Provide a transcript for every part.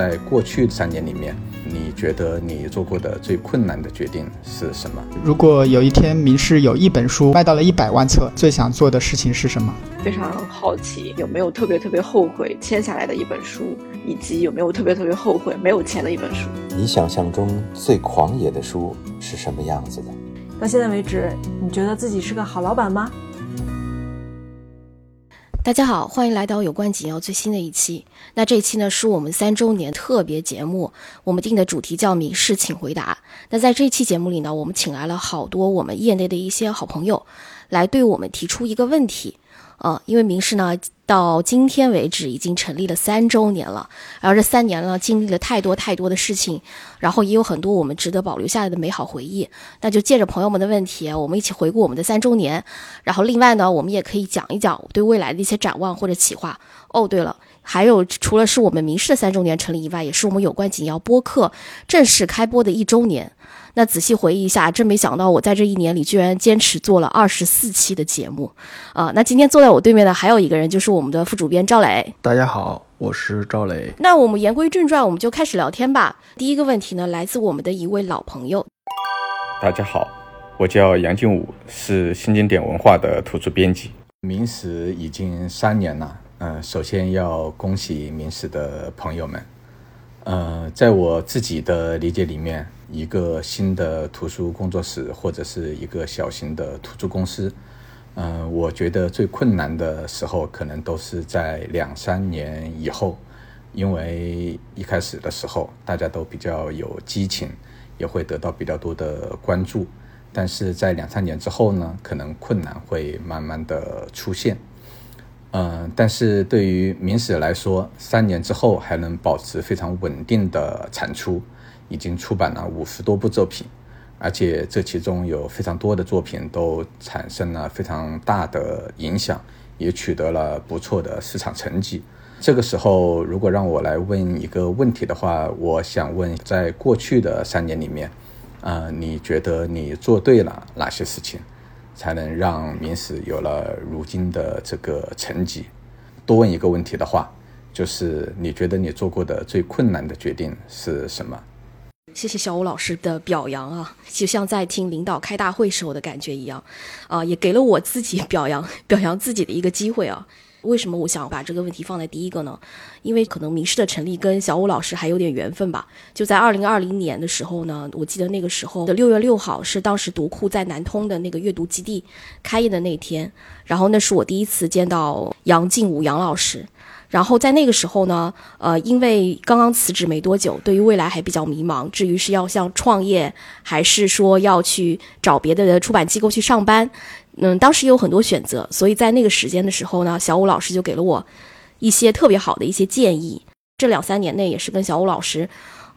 在过去三年里面，你觉得你做过的最困难的决定是什么？如果有一天明世有一本书卖到了一百万册，最想做的事情是什么？非常好奇有没有特别特别后悔签下来的一本书，以及有没有特别特别后悔没有签的一本书。你想象中最狂野的书是什么样子的？到现在为止，你觉得自己是个好老板吗？大家好，欢迎来到有关紧要最新的一期。那这一期呢，是我们三周年特别节目，我们定的主题叫“民事请回答”。那在这期节目里呢，我们请来了好多我们业内的一些好朋友，来对我们提出一个问题。呃，因为民事呢。到今天为止，已经成立了三周年了。然后这三年呢，经历了太多太多的事情，然后也有很多我们值得保留下来的美好回忆。那就借着朋友们的问题，我们一起回顾我们的三周年。然后另外呢，我们也可以讲一讲对未来的一些展望或者企划。哦，对了，还有除了是我们民事的三周年成立以外，也是我们有关紧要播客正式开播的一周年。那仔细回忆一下，真没想到我在这一年里居然坚持做了二十四期的节目，啊！那今天坐在我对面的还有一个人，就是我们的副主编赵磊。大家好，我是赵磊。那我们言归正传，我们就开始聊天吧。第一个问题呢，来自我们的一位老朋友。大家好，我叫杨静武，是新经典文化的图书编辑。明史已经三年了，嗯，首先要恭喜明史的朋友们。呃，在我自己的理解里面。一个新的图书工作室或者是一个小型的图书公司，嗯，我觉得最困难的时候可能都是在两三年以后，因为一开始的时候大家都比较有激情，也会得到比较多的关注，但是在两三年之后呢，可能困难会慢慢的出现，嗯，但是对于明史来说，三年之后还能保持非常稳定的产出。已经出版了五十多部作品，而且这其中有非常多的作品都产生了非常大的影响，也取得了不错的市场成绩。这个时候，如果让我来问一个问题的话，我想问，在过去的三年里面，啊，你觉得你做对了哪些事情，才能让明史有了如今的这个成绩？多问一个问题的话，就是你觉得你做过的最困难的决定是什么？谢谢小武老师的表扬啊，就像在听领导开大会时候的感觉一样，啊，也给了我自己表扬 表扬自己的一个机会啊。为什么我想把这个问题放在第一个呢？因为可能名师的成立跟小武老师还有点缘分吧。就在二零二零年的时候呢，我记得那个时候的六月六号是当时读库在南通的那个阅读基地开业的那天，然后那是我第一次见到杨静武杨老师。然后在那个时候呢，呃，因为刚刚辞职没多久，对于未来还比较迷茫。至于是要像创业，还是说要去找别的出版机构去上班，嗯，当时有很多选择。所以在那个时间的时候呢，小武老师就给了我一些特别好的一些建议。这两三年内也是跟小武老师。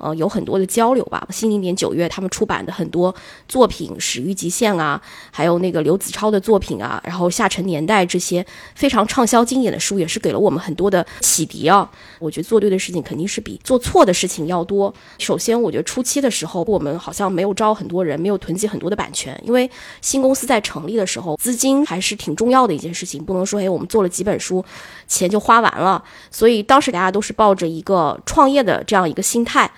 呃，有很多的交流吧。新经典九月他们出版的很多作品，《始于极限》啊，还有那个刘子超的作品啊，然后《下沉年代》这些非常畅销经典的书，也是给了我们很多的启迪啊。我觉得做对的事情肯定是比做错的事情要多。首先，我觉得初期的时候，我们好像没有招很多人，没有囤积很多的版权，因为新公司在成立的时候，资金还是挺重要的一件事情，不能说哎，我们做了几本书，钱就花完了。所以当时大家都是抱着一个创业的这样一个心态。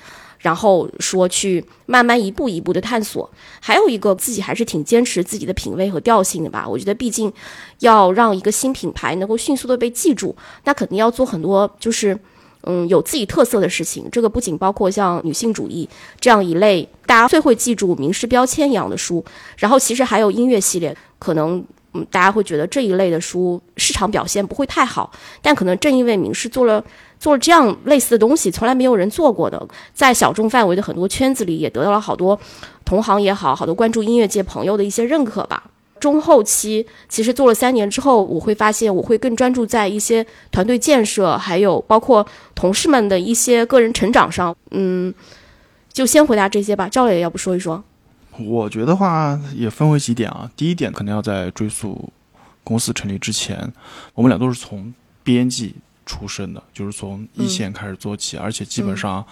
然后说去慢慢一步一步的探索，还有一个自己还是挺坚持自己的品味和调性的吧。我觉得毕竟要让一个新品牌能够迅速的被记住，那肯定要做很多就是嗯有自己特色的事情。这个不仅包括像女性主义这样一类大家最会记住名师标签一样的书，然后其实还有音乐系列，可能嗯大家会觉得这一类的书市场表现不会太好，但可能正因为名师做了。做了这样类似的东西，从来没有人做过的，在小众范围的很多圈子里，也得到了好多同行也好，好多关注音乐界朋友的一些认可吧。中后期其实做了三年之后，我会发现我会更专注在一些团队建设，还有包括同事们的一些个人成长上。嗯，就先回答这些吧。赵磊，要不说一说？我觉得话也分为几点啊。第一点，可能要在追溯公司成立之前，我们俩都是从编辑。出身的，就是从一线开始做起，而且基本上，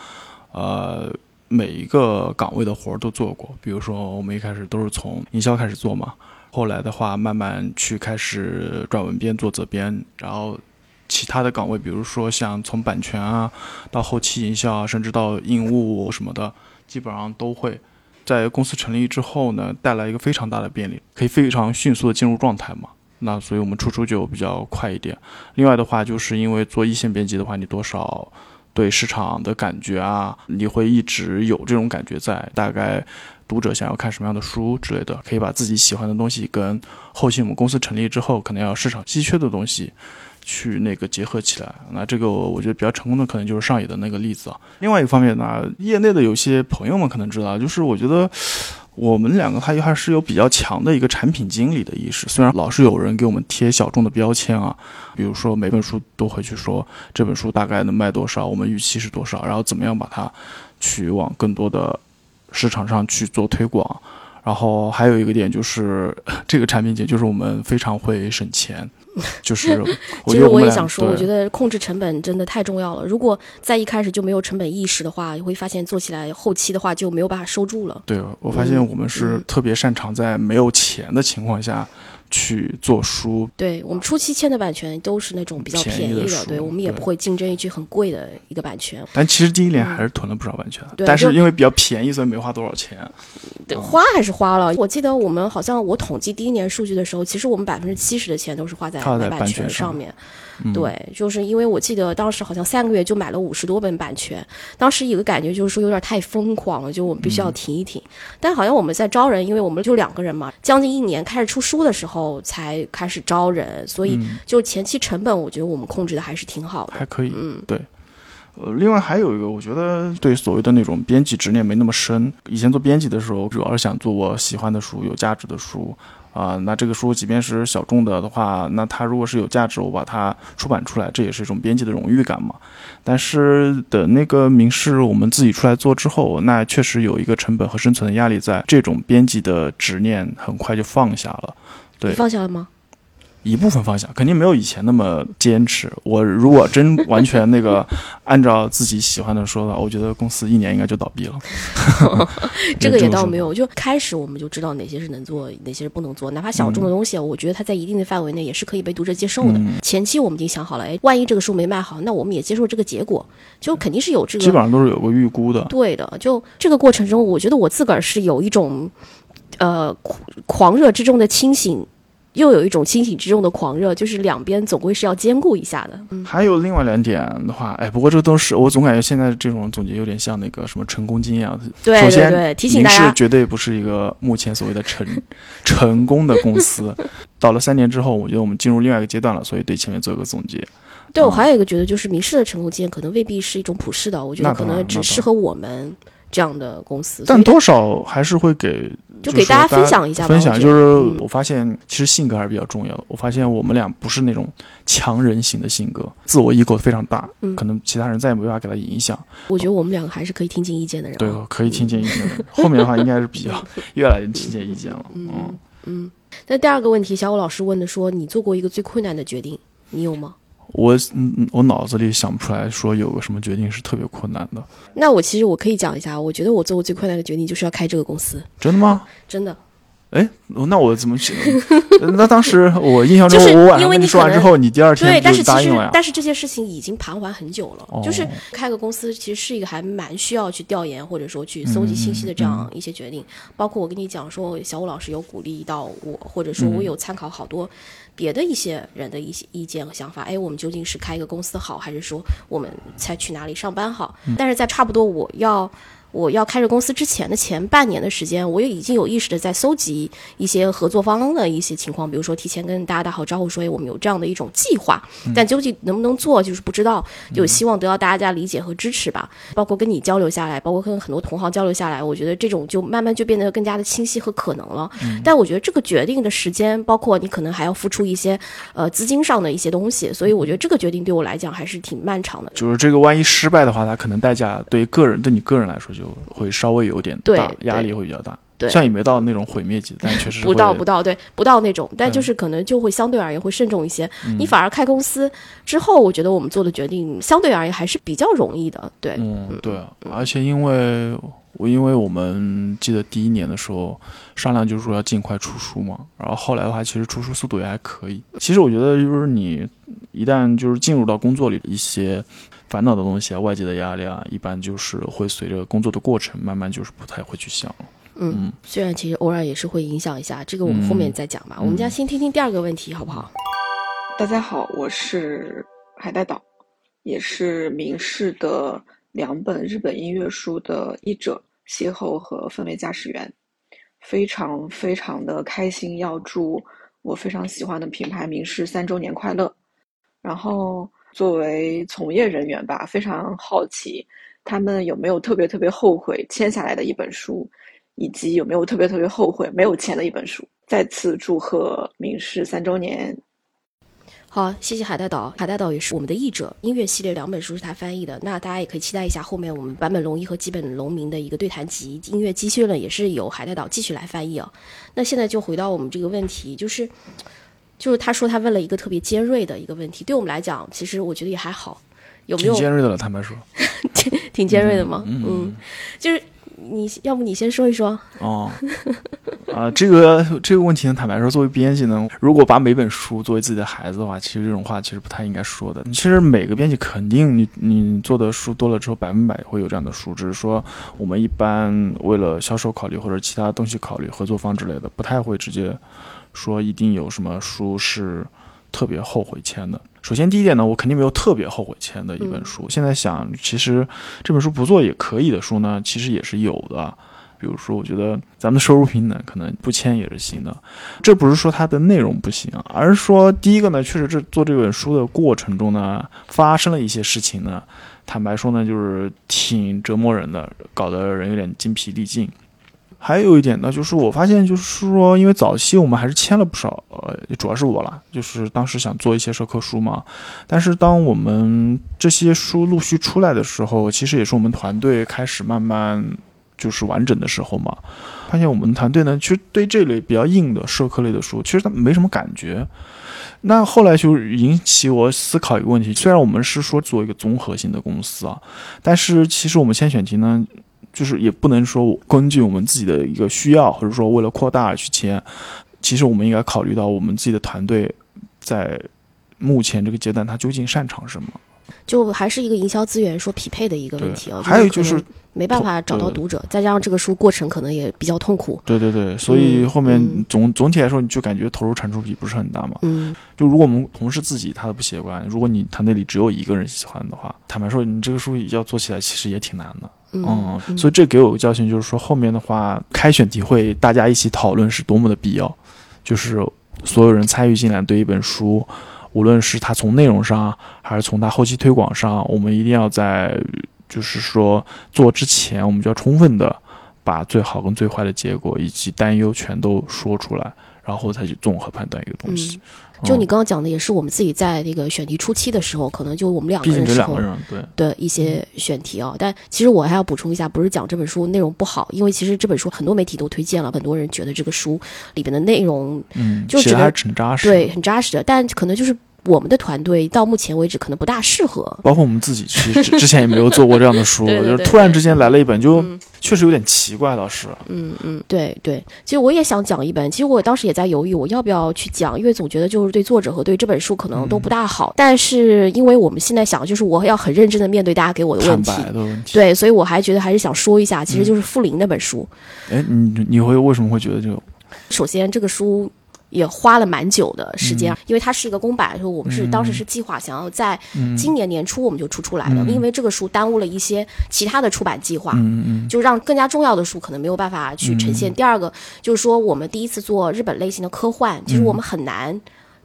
呃，每一个岗位的活儿都做过。比如说，我们一开始都是从营销开始做嘛，后来的话，慢慢去开始转文编、做责编，然后其他的岗位，比如说像从版权啊到后期营销啊，甚至到印务什么的，基本上都会。在公司成立之后呢，带来一个非常大的便利，可以非常迅速的进入状态嘛。那所以我们出书就比较快一点。另外的话，就是因为做一线编辑的话，你多少对市场的感觉啊，你会一直有这种感觉在。大概读者想要看什么样的书之类的，可以把自己喜欢的东西跟后期我们公司成立之后可能要市场稀缺的东西。去那个结合起来，那这个我觉得比较成功的可能就是上野的那个例子啊。另外一方面呢，业内的有些朋友们可能知道，就是我觉得我们两个他还是有比较强的一个产品经理的意识。虽然老是有人给我们贴小众的标签啊，比如说每本书都会去说这本书大概能卖多少，我们预期是多少，然后怎么样把它去往更多的市场上去做推广。然后还有一个点就是 这个产品经就是我们非常会省钱。就是，其实我也想说，我觉得控制成本真的太重要了。如果在一开始就没有成本意识的话，你会发现做起来后期的话就没有办法收住了。对，我发现我们是特别擅长在没有钱的情况下。去做书，对我们初期签的版权都是那种比较便宜的，对我们也不会竞争一句很贵的一个版权。但其实第一年还是囤了不少版权，但是因为比较便宜，所以没花多少钱。对，花还是花了。我记得我们好像我统计第一年数据的时候，其实我们百分之七十的钱都是花在版权上面。对，就是因为我记得当时好像三个月就买了五十多本版权，当时有个感觉就是说有点太疯狂了，就我们必须要停一停。但好像我们在招人，因为我们就两个人嘛，将近一年开始出书的时候才开始招人，所以就前期成本我觉得我们控制的还是挺好的，还可以。嗯，对。呃，另外还有一个，我觉得对所谓的那种编辑执念没那么深。以前做编辑的时候，主要是想做我喜欢的书，有价值的书。啊，那这个书即便是小众的的话，那它如果是有价值，我把它出版出来，这也是一种编辑的荣誉感嘛。但是等那个名师我们自己出来做之后，那确实有一个成本和生存的压力在，这种编辑的执念很快就放下了。对，放下了吗？一部分方向肯定没有以前那么坚持。我如果真完全那个 按照自己喜欢的说的，我觉得公司一年应该就倒闭了。这个也倒没有，就开始我们就知道哪些是能做，哪些是不能做。哪怕小众的东西，我觉得它在一定的范围内也是可以被读者接受的。前期我们已经想好了，哎，万一这个书没卖好，那我们也接受这个结果，就肯定是有这个。基本上都是有个预估的。对的，就这个过程中，我觉得我自个儿是有一种，呃，狂热之中的清醒。又有一种清醒之中的狂热，就是两边总归是要兼顾一下的。嗯，还有另外两点的话，哎，不过这都是我总感觉现在这种总结有点像那个什么成功经验。对对对，提醒大家，绝对不是一个目前所谓的成 成功的公司。到了三年之后，我觉得我们进入另外一个阶段了，所以对前面做一个总结。对我还有一个觉得，就是明世的成功经验可能未必是一种普世的，我觉得可能只适合我们这样的公司。但多少还是会给。就给大家分享一下吧，分享就是我发现其实性格还是比较重要的。我发现我们俩不是那种强人型的性格，自我 ego 非常大，可能其他人再也没办法给他影响。我觉得我们两个还是可以听进意见的人。对，可以听进意见的。后面的话应该是比较越来越听见意见了。嗯嗯。那第二个问题，小武老师问的说，你做过一个最困难的决定，你有吗？我嗯，我脑子里想不出来说有个什么决定是特别困难的。那我其实我可以讲一下，我觉得我做过最困难的决定就是要开这个公司。真的吗？真的。哎，那我怎么去？那当时我印象中，我晚上跟你说完之后，你第二天对，但是其实。但是这件事情已经盘桓很久了。就是开个公司，其实是一个还蛮需要去调研或者说去搜集信息的这样一些决定。包括我跟你讲说，小武老师有鼓励到我，或者说我有参考好多别的一些人的一些意见和想法。哎，我们究竟是开一个公司好，还是说我们才去哪里上班好？但是在差不多我要。我要开着公司之前的前半年的时间，我也已经有意识的在搜集一些合作方的一些情况，比如说提前跟大家打好招呼，说我们有这样的一种计划，但究竟能不能做，就是不知道。就希望得到大家理解和支持吧。包括跟你交流下来，包括跟很多同行交流下来，我觉得这种就慢慢就变得更加的清晰和可能了。但我觉得这个决定的时间，包括你可能还要付出一些呃资金上的一些东西，所以我觉得这个决定对我来讲还是挺漫长的。就是这个万一失败的话，它可能代价对个人对你个人来说就。就会稍微有点大，压力会比较大。对虽然也没到那种毁灭级，但确实不到不到对不到那种，但嗯就是可能就会相对而言会慎重一些。你反而开公司之后，我觉得我们做的决定相对而言还是比较容易的。对，嗯，对，而且因为我因为我们记得第一年的时候商量就是说要尽快出书嘛，然后后来的话其实出书速度也还可以。其实我觉得就是你一旦就是进入到工作里一些烦恼的东西啊、外界的压力啊，一般就是会随着工作的过程慢慢就是不太会去想了。嗯，虽然其实偶尔也是会影响一下，这个我们后面再讲吧。我们家先听听第二个问题，好不好？大家好，我是海带岛，也是明世的两本日本音乐书的译者、邂逅和氛围驾驶员，非常非常的开心，要祝我非常喜欢的品牌明世三周年快乐。然后作为从业人员吧，非常好奇他们有没有特别特别后悔签下来的一本书，以及有没有特别特别后悔没有签的一本书。再次祝贺明世三周年！好，谢谢海带岛。海带岛也是我们的译者，音乐系列两本书是他翻译的。那大家也可以期待一下后面我们坂本龙一和基本龙明的一个对谈集《音乐积蓄论》，也是由海带岛继续来翻译啊。那现在就回到我们这个问题，就是就是他说他问了一个特别尖锐的一个问题，对我们来讲，其实我觉得也还好，有没有挺尖锐的了，坦白说。挺尖锐的吗？嗯，就是你要不你先说一说。哦，啊，这个这个问题呢，坦白说，作为编辑呢，如果把每本书作为自己的孩子的话，其实这种话其实不太应该说的。其实每个编辑肯定你你做的书多了之后，百分百会有这样的书，只是说我们一般为了销售考虑或者其他东西考虑，合作方之类的，不太会直接说一定有什么书是特别后悔签的。首先第一点呢，我肯定没有特别后悔签的一本书。现在想，其实这本书不做也可以的书呢，其实也是有的。比如说，我觉得咱们的收入平等可能不签也是行的。这不是说它的内容不行，而是说第一个呢，确实这做这本书的过程中呢，发生了一些事情呢，坦白说呢，就是挺折磨人的，搞得人有点精疲力尽。还有一点呢，就是我发现，就是说，因为早期我们还是签了不少，呃，主要是我啦，就是当时想做一些社科书嘛。但是当我们这些书陆续出来的时候，其实也是我们团队开始慢慢就是完整的时候嘛。发现我们团队呢，其实对这类比较硬的社科类的书，其实他没什么感觉。那后来就引起我思考一个问题：虽然我们是说做一个综合性的公司啊，但是其实我们先选题呢。就是也不能说根据我们自己的一个需要，或者说为了扩大而去签。其实我们应该考虑到我们自己的团队在目前这个阶段，他究竟擅长什么。就还是一个营销资源说匹配的一个问题啊。还有就是没办法找到读者，再加上这个书过程可能也比较痛苦。对对对，所以后面总、总体来说，你就感觉投入产出比不是很大嘛。嗯，就如果我们同事自己他都不喜欢，如果你团队里只有一个人喜欢的话，坦白说，你这个书要做起来其实也挺难的。嗯，嗯，所以这给我个教训，就是说后面的话，开选题会大家一起讨论是多么的必要，就是所有人参与进来对一本书，无论是它从内容上，还是从它后期推广上，我们一定要在就是说做之前，我们就要充分的把最好跟最坏的结果以及担忧全都说出来，然后再去综合判断一个东西。嗯就你刚刚讲的，也是我们自己在那个选题初期的时候，可能就我们两个人时候对的一些选题啊。但其实我还要补充一下，不是讲这本书内容不好，因为其实这本书很多媒体都推荐了，很多人觉得这个书里边的内容，嗯，就觉得还是很扎实，对，很扎实的。但可能就是我们的团队到目前为止可能不大适合，包括我们自己其实 之前也没有做过这样的书，对对对就是突然之间来了一本，就确实有点奇怪，倒是。嗯嗯，对对，其实我也想讲一本，其实我当时也在犹豫我要不要去讲，因为总觉得就是对作者和对这本书可能都不大好。但是因为我们现在想，就是我要很认真的面对大家给我的问题，的问题对，所以我还觉得还是想说一下，其实就是傅林那本书。哎、嗯，你你会为什么会觉得这个？首先，这个书。也花了蛮久的时间，嗯、因为它是一个公版，就我们是、嗯、当时是计划想要在今年年初我们就出出来的，嗯、因为这个书耽误了一些其他的出版计划，嗯、就让更加重要的书可能没有办法去呈现。第二个就是说，我们第一次做日本类型的科幻，其实我们很难。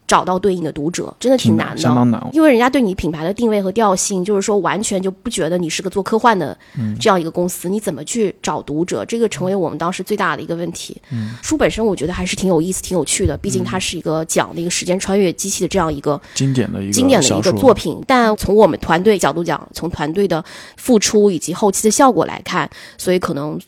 找到对应的读者真的挺难的，相当难。因为人家对你品牌的定位和调性，就是说完全就不觉得你是个做科幻的这样一个公司，嗯、你怎么去找读者？这个成为我们当时最大的一个问题。嗯、书本身我觉得还是挺有意思、挺有趣的，毕竟它是一个讲的一个时间穿越机器的这样一个经典的一个经典的一个作品。但从我们团队角度讲，从团队的付出以及后期的效果来看，所以可能。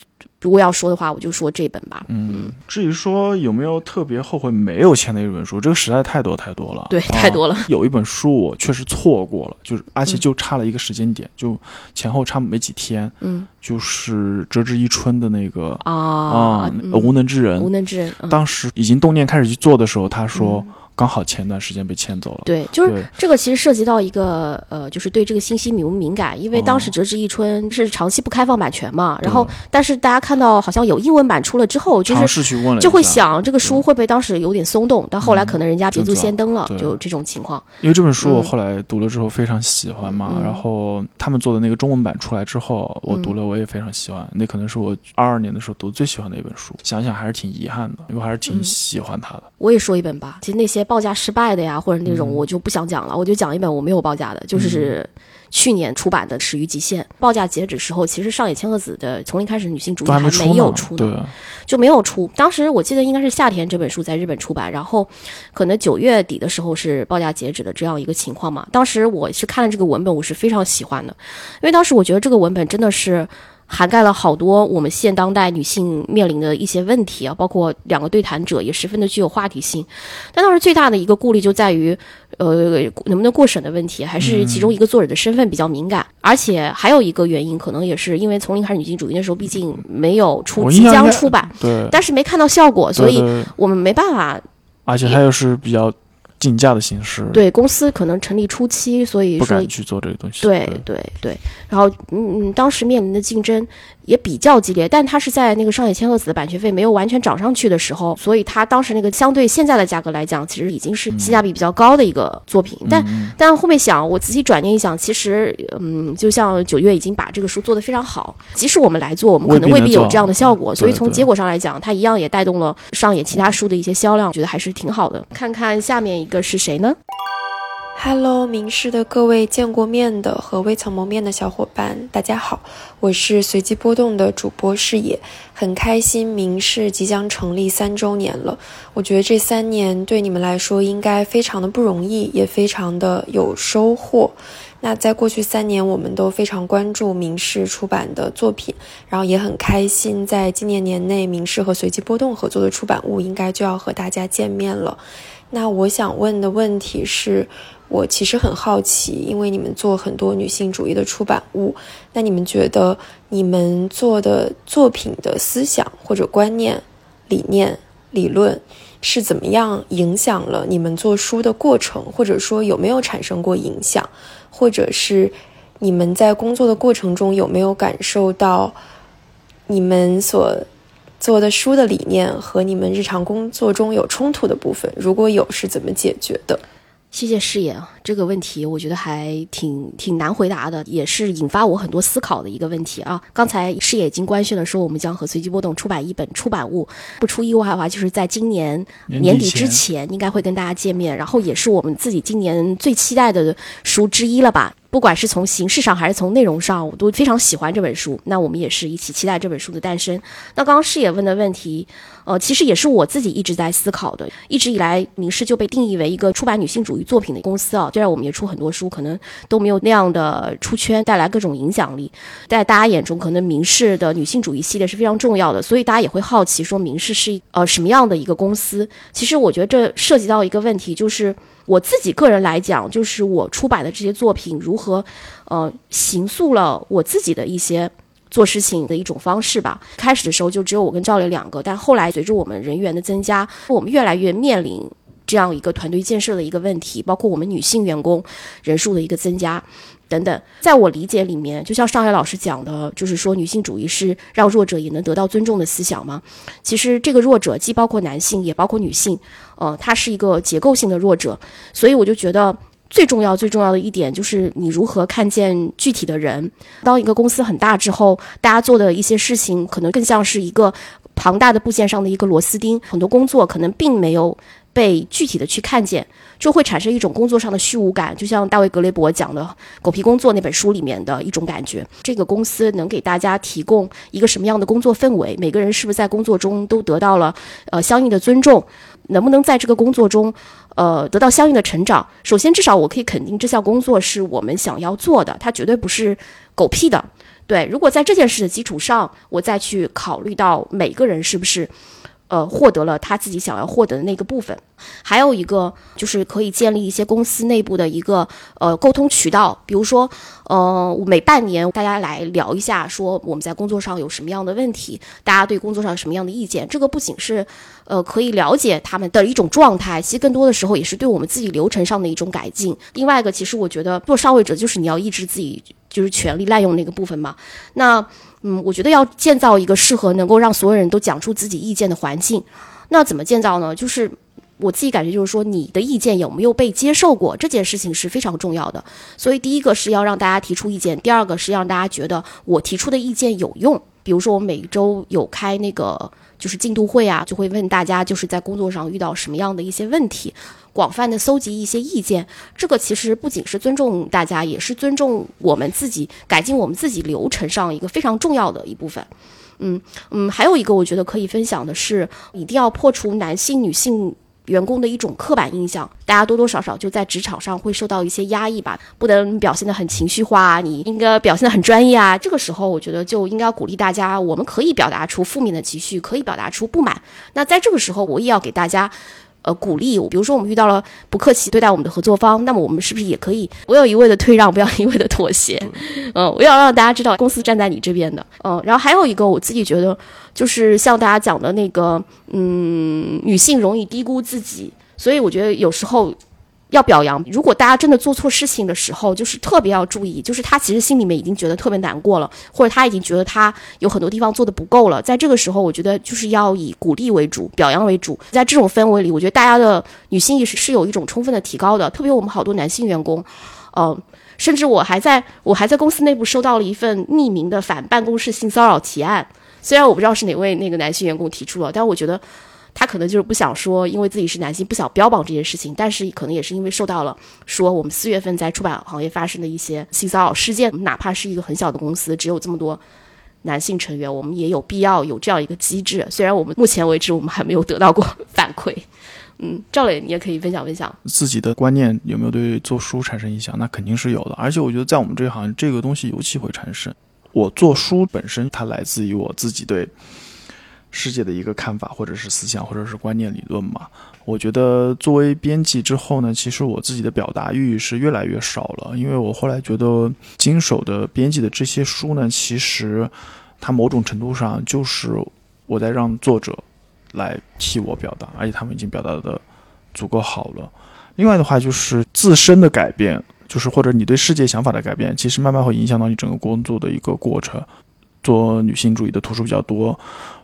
如果要说的话，我就说这本吧。嗯，至于说有没有特别后悔没有签的一本书，这个实在太多太多了。对，太多了。有一本书我确实错过了，就是而且就差了一个时间点，就前后差没几天。嗯，就是折枝一春的那个啊啊，无能之人。无能之人，当时已经动念开始去做的时候，他说。刚好前段时间被牵走了。对，就是这个，其实涉及到一个呃，就是对这个信息敏不敏感？因为当时《折纸一春》是长期不开放版权嘛，然后但是大家看到好像有英文版出了之后，就是就会想这个书会不会当时有点松动？但后来可能人家捷足先登了，就这种情况。因为这本书我后来读了之后非常喜欢嘛，然后他们做的那个中文版出来之后，我读了我也非常喜欢。那可能是我二二年的时候读最喜欢的一本书。想想还是挺遗憾的，因为还是挺喜欢它的。我也说一本吧，其实那些。报价失败的呀，或者那种我就不想讲了，我就讲一本我没有报价的，就是去年出版的《始于极限》。报价截止时候，其实上野千鹤子的《从零开始女性主义》还没有出呢，就没有出。当时我记得应该是夏天这本书在日本出版，然后可能九月底的时候是报价截止的这样一个情况嘛。当时我是看了这个文本，我是非常喜欢的，因为当时我觉得这个文本真的是。涵盖了好多我们现当代女性面临的一些问题啊，包括两个对谈者也十分的具有话题性。但当时最大的一个顾虑就在于，呃，能不能过审的问题，还是其中一个作者的身份比较敏感。而且还有一个原因，可能也是因为从零开始女性主义那时候，毕竟没有出，即将出版，对，但是没看到效果，所以我们没办法。而且它又是比较。竞价的形式，对公司可能成立初期，所以不敢去做这个东西。对对对，然后嗯嗯，当时面临的竞争。也比较激烈，但它是在那个上野千鹤子的版权费没有完全涨上去的时候，所以它当时那个相对现在的价格来讲，其实已经是性价比比较高的一个作品。但但后面想，我仔细转念一想，其实嗯，就像九月已经把这个书做得非常好，即使我们来做，我们可能未必有这样的效果。所以从结果上来讲，它一样也带动了上野其他书的一些销量，觉得还是挺好的。看看下面一个是谁呢？Hello，明视的各位见过面的和未曾谋面的小伙伴，大家好，我是随机波动的主播视野，很开心明视即将成立三周年了。我觉得这三年对你们来说应该非常的不容易，也非常的有收获。那在过去三年，我们都非常关注明视出版的作品，然后也很开心，在今年年内，明视和随机波动合作的出版物应该就要和大家见面了。那我想问的问题是。我其实很好奇，因为你们做很多女性主义的出版物，那你们觉得你们做的作品的思想或者观念、理念、理论是怎么样影响了你们做书的过程，或者说有没有产生过影响，或者是你们在工作的过程中有没有感受到你们所做的书的理念和你们日常工作中有冲突的部分？如果有，是怎么解决的？谢谢师爷啊，这个问题我觉得还挺挺难回答的，也是引发我很多思考的一个问题啊。刚才师爷已经官宣了，说我们将和随机波动出版一本出版物，不出意外的话，就是在今年年底之前应该会跟大家见面，然后也是我们自己今年最期待的书之一了吧。不管是从形式上还是从内容上，我都非常喜欢这本书。那我们也是一起期待这本书的诞生。那刚刚视野问的问题，呃，其实也是我自己一直在思考的。一直以来，明世就被定义为一个出版女性主义作品的公司啊。虽然我们也出很多书，可能都没有那样的出圈，带来各种影响力。在大家眼中，可能明世的女性主义系列是非常重要的，所以大家也会好奇说，明世是呃什么样的一个公司？其实我觉得这涉及到一个问题，就是。我自己个人来讲，就是我出版的这些作品如何，呃，形塑了我自己的一些做事情的一种方式吧。开始的时候就只有我跟赵磊两个，但后来随着我们人员的增加，我们越来越面临这样一个团队建设的一个问题，包括我们女性员工人数的一个增加。等等，在我理解里面，就像上海老师讲的，就是说女性主义是让弱者也能得到尊重的思想吗？其实这个弱者既包括男性，也包括女性，呃，它是一个结构性的弱者。所以我就觉得最重要、最重要的一点就是你如何看见具体的人。当一个公司很大之后，大家做的一些事情可能更像是一个庞大的部件上的一个螺丝钉，很多工作可能并没有被具体的去看见。就会产生一种工作上的虚无感，就像大卫格雷伯讲的《狗皮工作》那本书里面的一种感觉。这个公司能给大家提供一个什么样的工作氛围？每个人是不是在工作中都得到了呃相应的尊重？能不能在这个工作中呃得到相应的成长？首先，至少我可以肯定这项工作是我们想要做的，它绝对不是狗屁的。对，如果在这件事的基础上，我再去考虑到每个人是不是。呃，获得了他自己想要获得的那个部分，还有一个就是可以建立一些公司内部的一个呃沟通渠道，比如说，呃，每半年大家来聊一下，说我们在工作上有什么样的问题，大家对工作上有什么样的意见，这个不仅是呃可以了解他们的一种状态，其实更多的时候也是对我们自己流程上的一种改进。另外一个，其实我觉得做上位者就是你要抑制自己就是权力滥用那个部分嘛，那。嗯，我觉得要建造一个适合能够让所有人都讲出自己意见的环境，那怎么建造呢？就是我自己感觉，就是说你的意见有没有被接受过，这件事情是非常重要的。所以第一个是要让大家提出意见，第二个是让大家觉得我提出的意见有用。比如说我每周有开那个就是进度会啊，就会问大家就是在工作上遇到什么样的一些问题。广泛的搜集一些意见，这个其实不仅是尊重大家，也是尊重我们自己，改进我们自己流程上一个非常重要的一部分。嗯嗯，还有一个我觉得可以分享的是，一定要破除男性、女性员工的一种刻板印象。大家多多少少就在职场上会受到一些压抑吧，不能表现得很情绪化，你应该表现得很专业啊。这个时候，我觉得就应该鼓励大家，我们可以表达出负面的情绪，可以表达出不满。那在这个时候，我也要给大家。呃，鼓励，比如说我们遇到了不客气对待我们的合作方，那么我们是不是也可以不要一味的退让，不要一味的妥协？嗯，我要让大家知道公司站在你这边的。嗯，然后还有一个我自己觉得，就是像大家讲的那个，嗯，女性容易低估自己，所以我觉得有时候。要表扬，如果大家真的做错事情的时候，就是特别要注意，就是他其实心里面已经觉得特别难过了，或者他已经觉得他有很多地方做的不够了。在这个时候，我觉得就是要以鼓励为主，表扬为主。在这种氛围里，我觉得大家的女性意识是有一种充分的提高的。特别我们好多男性员工，呃，甚至我还在我还在公司内部收到了一份匿名的反办公室性骚扰提案，虽然我不知道是哪位那个男性员工提出了，但我觉得。他可能就是不想说，因为自己是男性，不想标榜这件事情。但是可能也是因为受到了说我们四月份在出版行业发生的一些性骚扰事件，哪怕是一个很小的公司，只有这么多男性成员，我们也有必要有这样一个机制。虽然我们目前为止我们还没有得到过 反馈。嗯，赵磊，你也可以分享分享自己的观念有没有对做书产生影响？那肯定是有的。而且我觉得在我们这一行，这个东西尤其会产生。我做书本身，它来自于我自己对。世界的一个看法，或者是思想，或者是观念理论嘛？我觉得作为编辑之后呢，其实我自己的表达欲是越来越少了，因为我后来觉得经手的编辑的这些书呢，其实它某种程度上就是我在让作者来替我表达，而且他们已经表达的足够好了。另外的话，就是自身的改变，就是或者你对世界想法的改变，其实慢慢会影响到你整个工作的一个过程。做女性主义的图书比较多。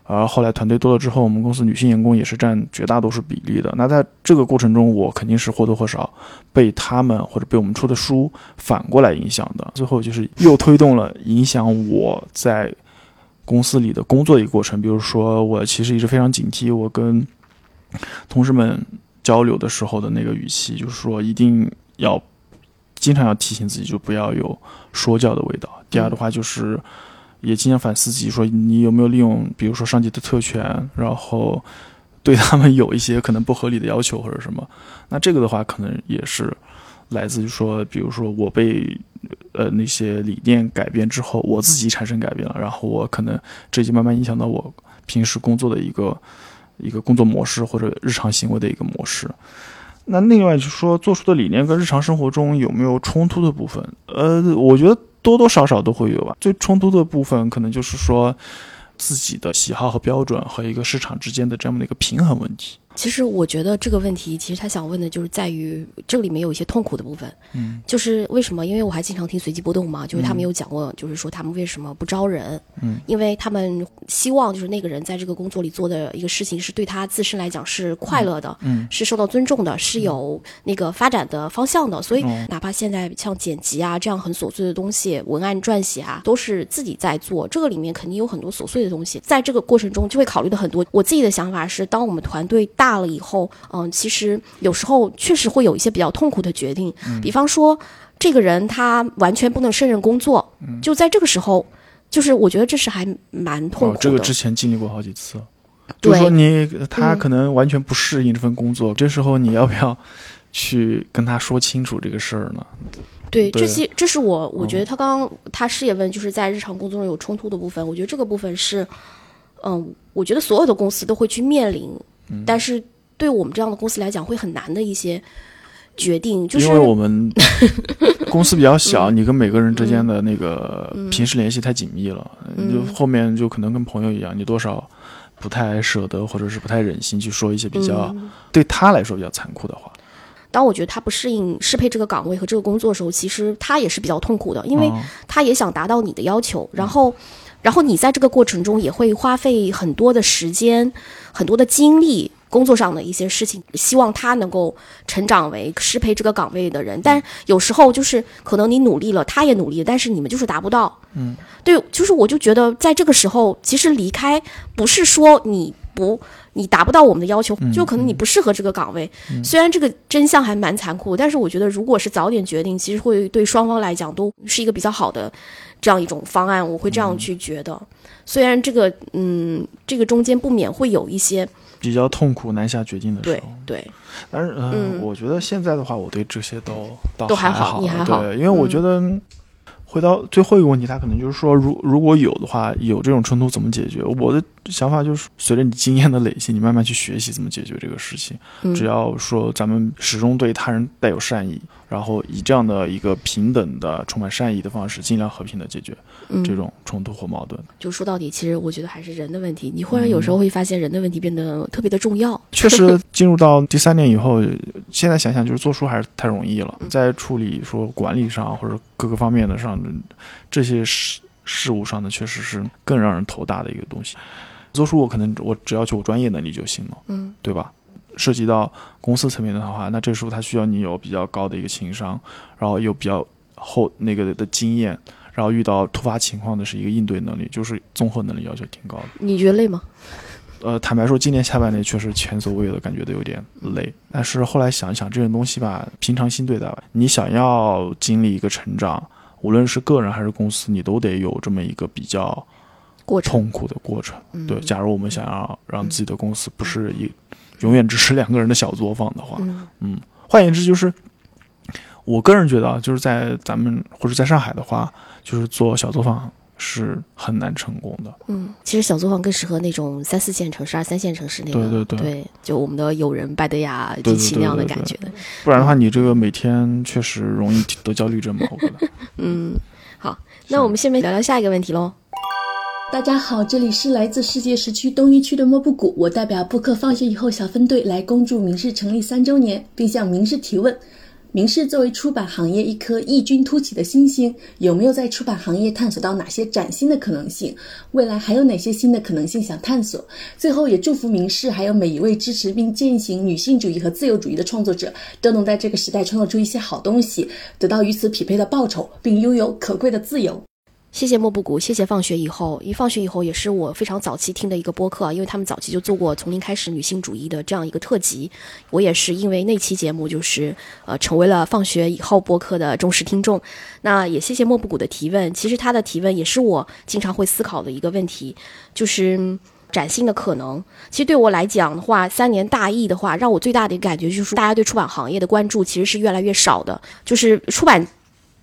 而后来团队多了之后，我们公司女性员工也是占绝大多数比例的。那在这个过程中，我肯定是或多或少被他们或者被我们出的书反过来影响的。最后就是又推动了影响我在公司里的工作一个过程。比如说，我其实一直非常警惕我跟同事们交流的时候的那个语气，就是说一定要经常要提醒自己，就不要有说教的味道。第二的话就是。也经常反思自己，说你有没有利用，比如说上级的特权，然后对他们有一些可能不合理的要求或者什么。那这个的话，可能也是来自于说，比如说我被呃那些理念改变之后，我自己产生改变了，然后我可能这就慢慢影响到我平时工作的一个一个工作模式或者日常行为的一个模式。那另外就是说，做出的理念跟日常生活中有没有冲突的部分？呃，我觉得。多多少少都会有吧。最冲突的部分，可能就是说自己的喜好和标准和一个市场之间的这样的一个平衡问题。其实我觉得这个问题，其实他想问的就是在于这里面有一些痛苦的部分，嗯，就是为什么？因为我还经常听随机波动嘛，就是他们有讲过，就是说他们为什么不招人，嗯，因为他们希望就是那个人在这个工作里做的一个事情是对他自身来讲是快乐的，嗯，是受到尊重的，是有那个发展的方向的。所以哪怕现在像剪辑啊这样很琐碎的东西，文案撰写啊都是自己在做，这个里面肯定有很多琐碎的东西，在这个过程中就会考虑的很多。我自己的想法是，当我们团队大。大了以后，嗯，其实有时候确实会有一些比较痛苦的决定，比方说，这个人他完全不能胜任工作，就在这个时候，就是我觉得这是还蛮痛苦的。这个之前经历过好几次，就是说你他可能完全不适应这份工作，这时候你要不要去跟他说清楚这个事儿呢？对，这些这是我我觉得他刚刚他事业问就是在日常工作中有冲突的部分，我觉得这个部分是，嗯，我觉得所有的公司都会去面临，嗯。但是对我们这样的公司来讲会很难的一些决定，就是因为我们 公司比较小，嗯。你跟每个人之间的那个嗯。平时联系太紧密了，你就后面就可能跟朋友一样，你多少不太舍得，或者是不太忍心去说一些比较、嗯。对他来说比较残酷的话。当我觉得他不适应适配这个岗位和这个工作的时候，其实他也是比较痛苦的，因为嗯。他也想达到你的要求，然后，然后你在这个过程中也会花费很多的时间、很多的精力，工作上的一些事情，希望他能够成长为适配这个岗位的人。但有时候就是可能你努力了，他也努力了，但是你们就是达不到。嗯，对，就是我就觉得在这个时候，其实离开不是说你不。你达不到我们的要求，就可能你不适合这个岗位。虽然这个真相还蛮残酷，但是我觉得如果是早点决定，其实会对双方来讲都是一个比较好的这样一种方案。我会这样去觉得。虽然这个，嗯，这个中间不免会有一些比较痛苦难下决定的时对候，对，但是呃，嗯我觉得现在的话，我对这些都倒都还还好你还好对，因为我嗯觉得回到最后一个问题，他可能就是说，如如果有的话，有这种冲突怎么解决？我的想法就是，随着你经验的累积，你慢慢去学习怎么解决这个事情。嗯只要说咱们始终对他人带有善意，然后以这样的一个平等的、充满善意的方式，尽量和平的解决嗯，这种冲突或矛盾。就说到底，其实我觉得还是人的问题。你忽然有时候会发现人的问题变得特别的重要。确实，进入到第三年以后，现在想想就是做书还是太容易了，在处理说管理上或者各个方面的上这些事事物上的，确实是更让人头大的一个东西。做书我可能我只要求我专业能力就行了，嗯对吧？涉及到公司层面的话，那这时候他需要你有比较高的一个情商，然后有比较厚那个的经验，然后遇到突发情况的是一个应对能力，就是综合能力要求挺高的。你觉得累吗？呃，坦白说，今年下半年确实前所未有的感觉都有点累。但是后来想一想，这种东西吧，平常心对待吧。你想要经历一个成长，无论是个人还是公司，你都得有这么一个比较过痛苦的过程。嗯对，假如我们想要让自己的公司不是一永远只是两个人的小作坊的话，嗯嗯，换言之就是，我个人觉得啊，就是在咱们或者在上海的话，就是做小作坊是很难成功的。嗯，其实小作坊更适合那种三四线城市、二三线城市那个，对对对就我们的友人拜德雅、对迪奇那样的感觉的。不然的话，你这个每天确实容易得焦虑症吧？我觉得。嗯，好，那我们下面聊聊下一个问题喽。大家好，这里是来自世界时区东一区的莫布谷，我代表布克放学以后小分队来恭祝明世成立三周年，并向明世提问：明世作为出版行业一颗异军突起的新星，有没有在出版行业探索到哪些崭新的可能性？未来还有哪些新的可能性想探索？最后也祝福明世还有每一位支持并践行女性主义和自由主义的创作者，都能在这个时代创作出一些好东西，得到与此匹配的报酬，并拥有可贵的自由。谢谢莫布谷，谢谢放学以后，因为放学以后也是我非常早期听的一个播客，因为他们早期就做过从零开始女性主义的这样一个特辑，我也是因为那期节目就是呃成为了放学以后播客的忠实听众。那也谢谢莫布谷的提问，其实他的提问也是我经常会思考的一个问题，就是。崭新的可能，其实对我来讲的话，三年大疫的话，让我最大的一个感觉就是，大家对出版行业的关注其实是越来越少的，就是出版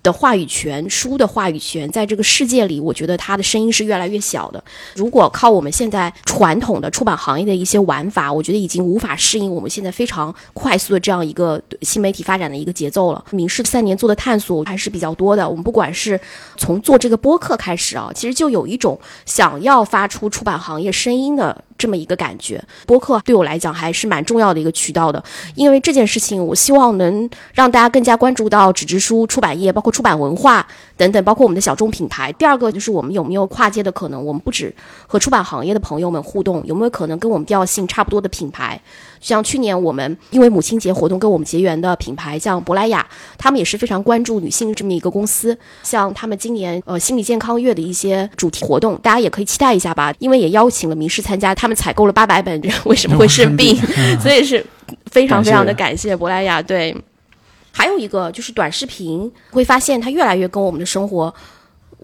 的话语权、书的话语权，在这个世界里，我觉得它的声音是越来越小的。如果靠我们现在传统的出版行业的一些玩法，我觉得已经无法适应我们现在非常快速的这样一个新媒体发展的一个节奏了。明世三年做的探索还是比较多的。我们不管是从做这个播客开始啊，其实就有一种想要发出出版行业声音的这么一个感觉。播客对我来讲还是蛮重要的一个渠道的，因为这件事情，我希望能让大家更加关注到纸质书出版业，包括出版文化等等，包括我们的小众品牌。第二个就是我们有没有跨界的可能？我们不止和出版行业的朋友们互动，有没有可能跟我们调性差不多的品牌？像去年我们因为母亲节活动跟我们结缘的品牌，像珀莱雅，他们也是非常关注女性这么一个公司。像他们今年呃心理健康月的一些主题活动，大家也可以期待一下吧。因为也邀请了名师参加，他们采购了八百本《为什么会生病》，所以是非常非常的感谢珀莱雅。对，还有一个就是短视频，会发现它越来越跟我们的生活。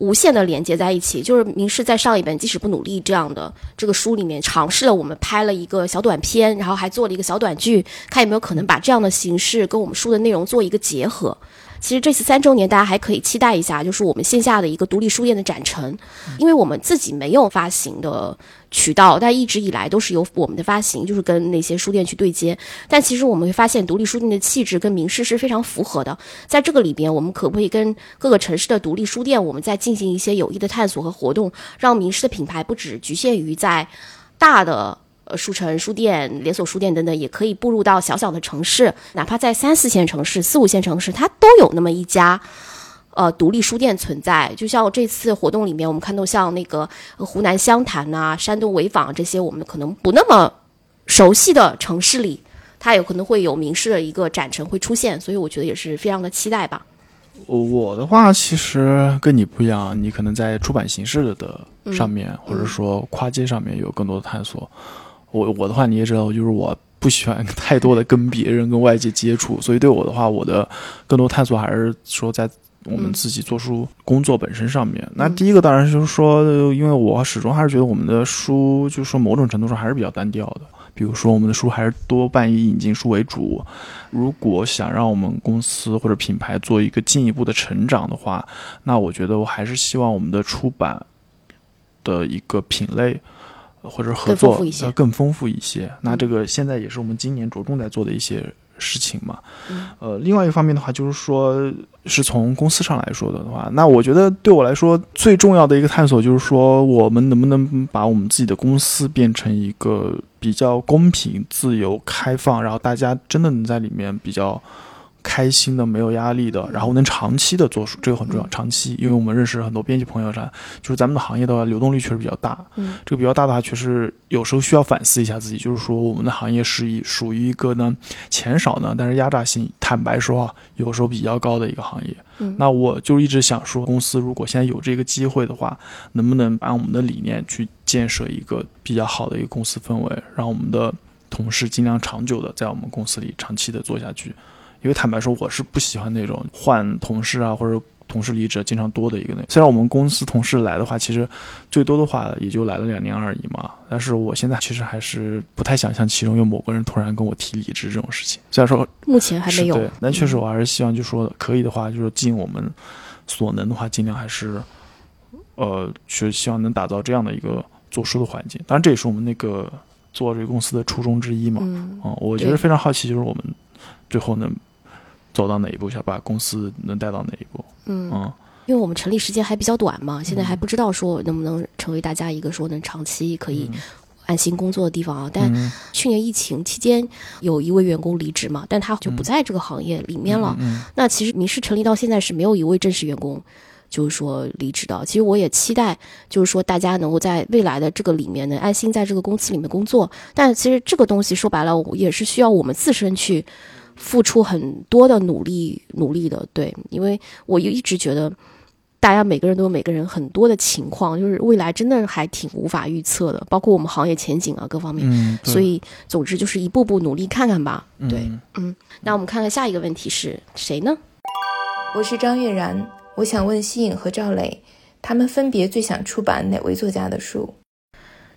无限的连接在一起，就是明世在上一本《即使不努力》这样的这个书里面尝试了，我们拍了一个小短片，然后还做了一个小短剧，看有没有可能把这样的形式跟我们书的内容做一个结合。其实这次三周年大家还可以期待一下，就是我们线下的一个独立书店的展陈，因为我们自己没有发行的。渠道，但一直以来都是由我们的发行，就是跟那些书店去对接。但其实我们会发现，独立书店的气质跟名师是非常符合的。在这个里边，我们可不可以跟各个城市的独立书店，我们再进行一些有益的探索和活动，让名师的品牌不只局限于在大的呃书城、书店、连锁书店等等，也可以步入到小小的城市，哪怕在三四线城市、四五线城市，它都有那么一家。呃，独立书店存在，就像这次活动里面，我们看到像那个湖南湘潭呐、山东潍坊这些，我们可能不那么熟悉的城市里，它有可能会有名师的一个展陈会出现，所以我觉得也是非常的期待吧。我的话其实跟你不一样，你可能在出版形式的上面，或者说跨界上面有更多的探索。我我的话你也知道，就是我不喜欢 太多的跟别人跟外界接触，所以对我的话，我的更多探索还是说在。我们自己做书工作本身上面，那第一个当然就是说，因为我始终还是觉得我们的书，就是说某种程度上还是比较单调的。比如说，我们的书还是多半以引进书为主。如果想让我们公司或者品牌做一个进一步的成长的话，那我觉得我还是希望我们的出版的一个品类或者合作要更丰富一些。那这个现在也是我们今年着重在做的一些。事情嘛，呃，另外一方面的话，就是说，是从公司上来说的话，那我觉得对我来说最重要的一个探索，就是说，我们能不能把我们自己的公司变成一个比较公平、自由、开放，然后大家真的能在里面比较。开心的，没有压力的，然后能长期的做书，这个很重要。长期，因为我们认识很多编辑朋友啥，就是咱们的行业的话，流动率确实比较大。嗯，这个比较大的话，确实有时候需要反思一下自己，就是说我们的行业是以属于一个呢钱少呢，但是压榨性，坦白说啊，有时候比较高的一个行业。嗯，那我就一直想说，公司如果现在有这个机会的话，能不能把我们的理念去建设一个比较好的一个公司氛围，让我们的同事尽量长久的在我们公司里长期的做下去。因为坦白说，我是不喜欢那种换同事啊，或者同事离职经常多的一个那。虽然我们公司同事来的话，其实最多的话也就来了两年而已嘛。但是我现在其实还是不太想象其中有某个人突然跟我提离职这种事情。虽然说目前还没有，对，但确实我还是希望，就说可以的话，就是尽我们所能的话，尽量还是，呃，去希望能打造这样的一个做书的环境。当然，这也是我们那个做这个公司的初衷之一嘛。嗯，我觉得非常好奇，就是我们最后能。走到哪一步，想把公司能带到哪一步？嗯，因为我们成立时间还比较短嘛，现在还不知道说能不能成为大家一个说能长期可以安心工作的地方啊。但去年疫情期间有一位员工离职嘛，但他就不在这个行业里面了。那其实民事成立到现在是没有一位正式员工就是说离职的。其实我也期待，就是说大家能够在未来的这个里面能安心在这个公司里面工作。但其实这个东西说白了也是需要我们自身去。付出很多的努力，努力的，对，因为我一直觉得，大家每个人都有每个人很多的情况，就是未来真的还挺无法预测的，包括我们行业前景啊各方面。嗯，所以总之就是一步步努力看看吧。对，嗯，那我们看看下一个问题是谁呢？我是张悦然，我想问西影和赵磊，他们分别最想出版哪位作家的书？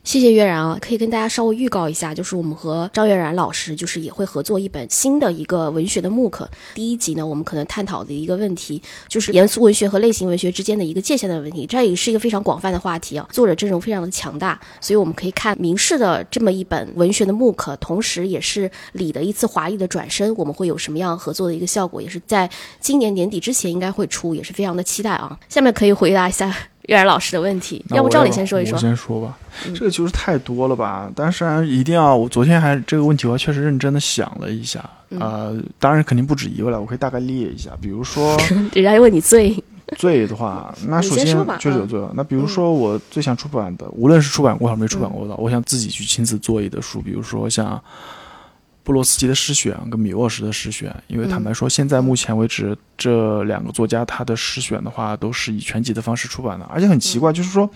谢谢月然啊，可以跟大家稍微预告一下，就是我们和张月然老师，就是也会合作一本新的一个文学的木刻。第一集呢，我们可能探讨的一个问题，就是严肃文学和类型文学之间的一个界限的问题。这也是一个非常广泛的话题啊，作者阵容非常的强大，所以我们可以看明世的这么一本文学的木刻，同时也是李的一次华丽的转身，我们会有什么样合作的一个效果，也是在今年年底之前应该会出，也是非常的期待啊。下面可以回答一下。岳然老师的问题，要不赵磊先说一说。我先说吧，这个就是太多了吧？但是一定要，我昨天还这个问题，我确实认真的想了一下。呃，当然肯定不止一个了，我可以大概列一下。比如说，人家问你最最的话，那首先确实有最。那比如说，我最想出版的，无论是出版过还是没出版过的，我想自己去亲自做一的书，比如说像。布罗斯基的诗选跟米沃什的诗选，因为坦白说，现在目前为止这两个作家他的诗选的话，都是以全集的方式出版的，而且很奇怪，就是说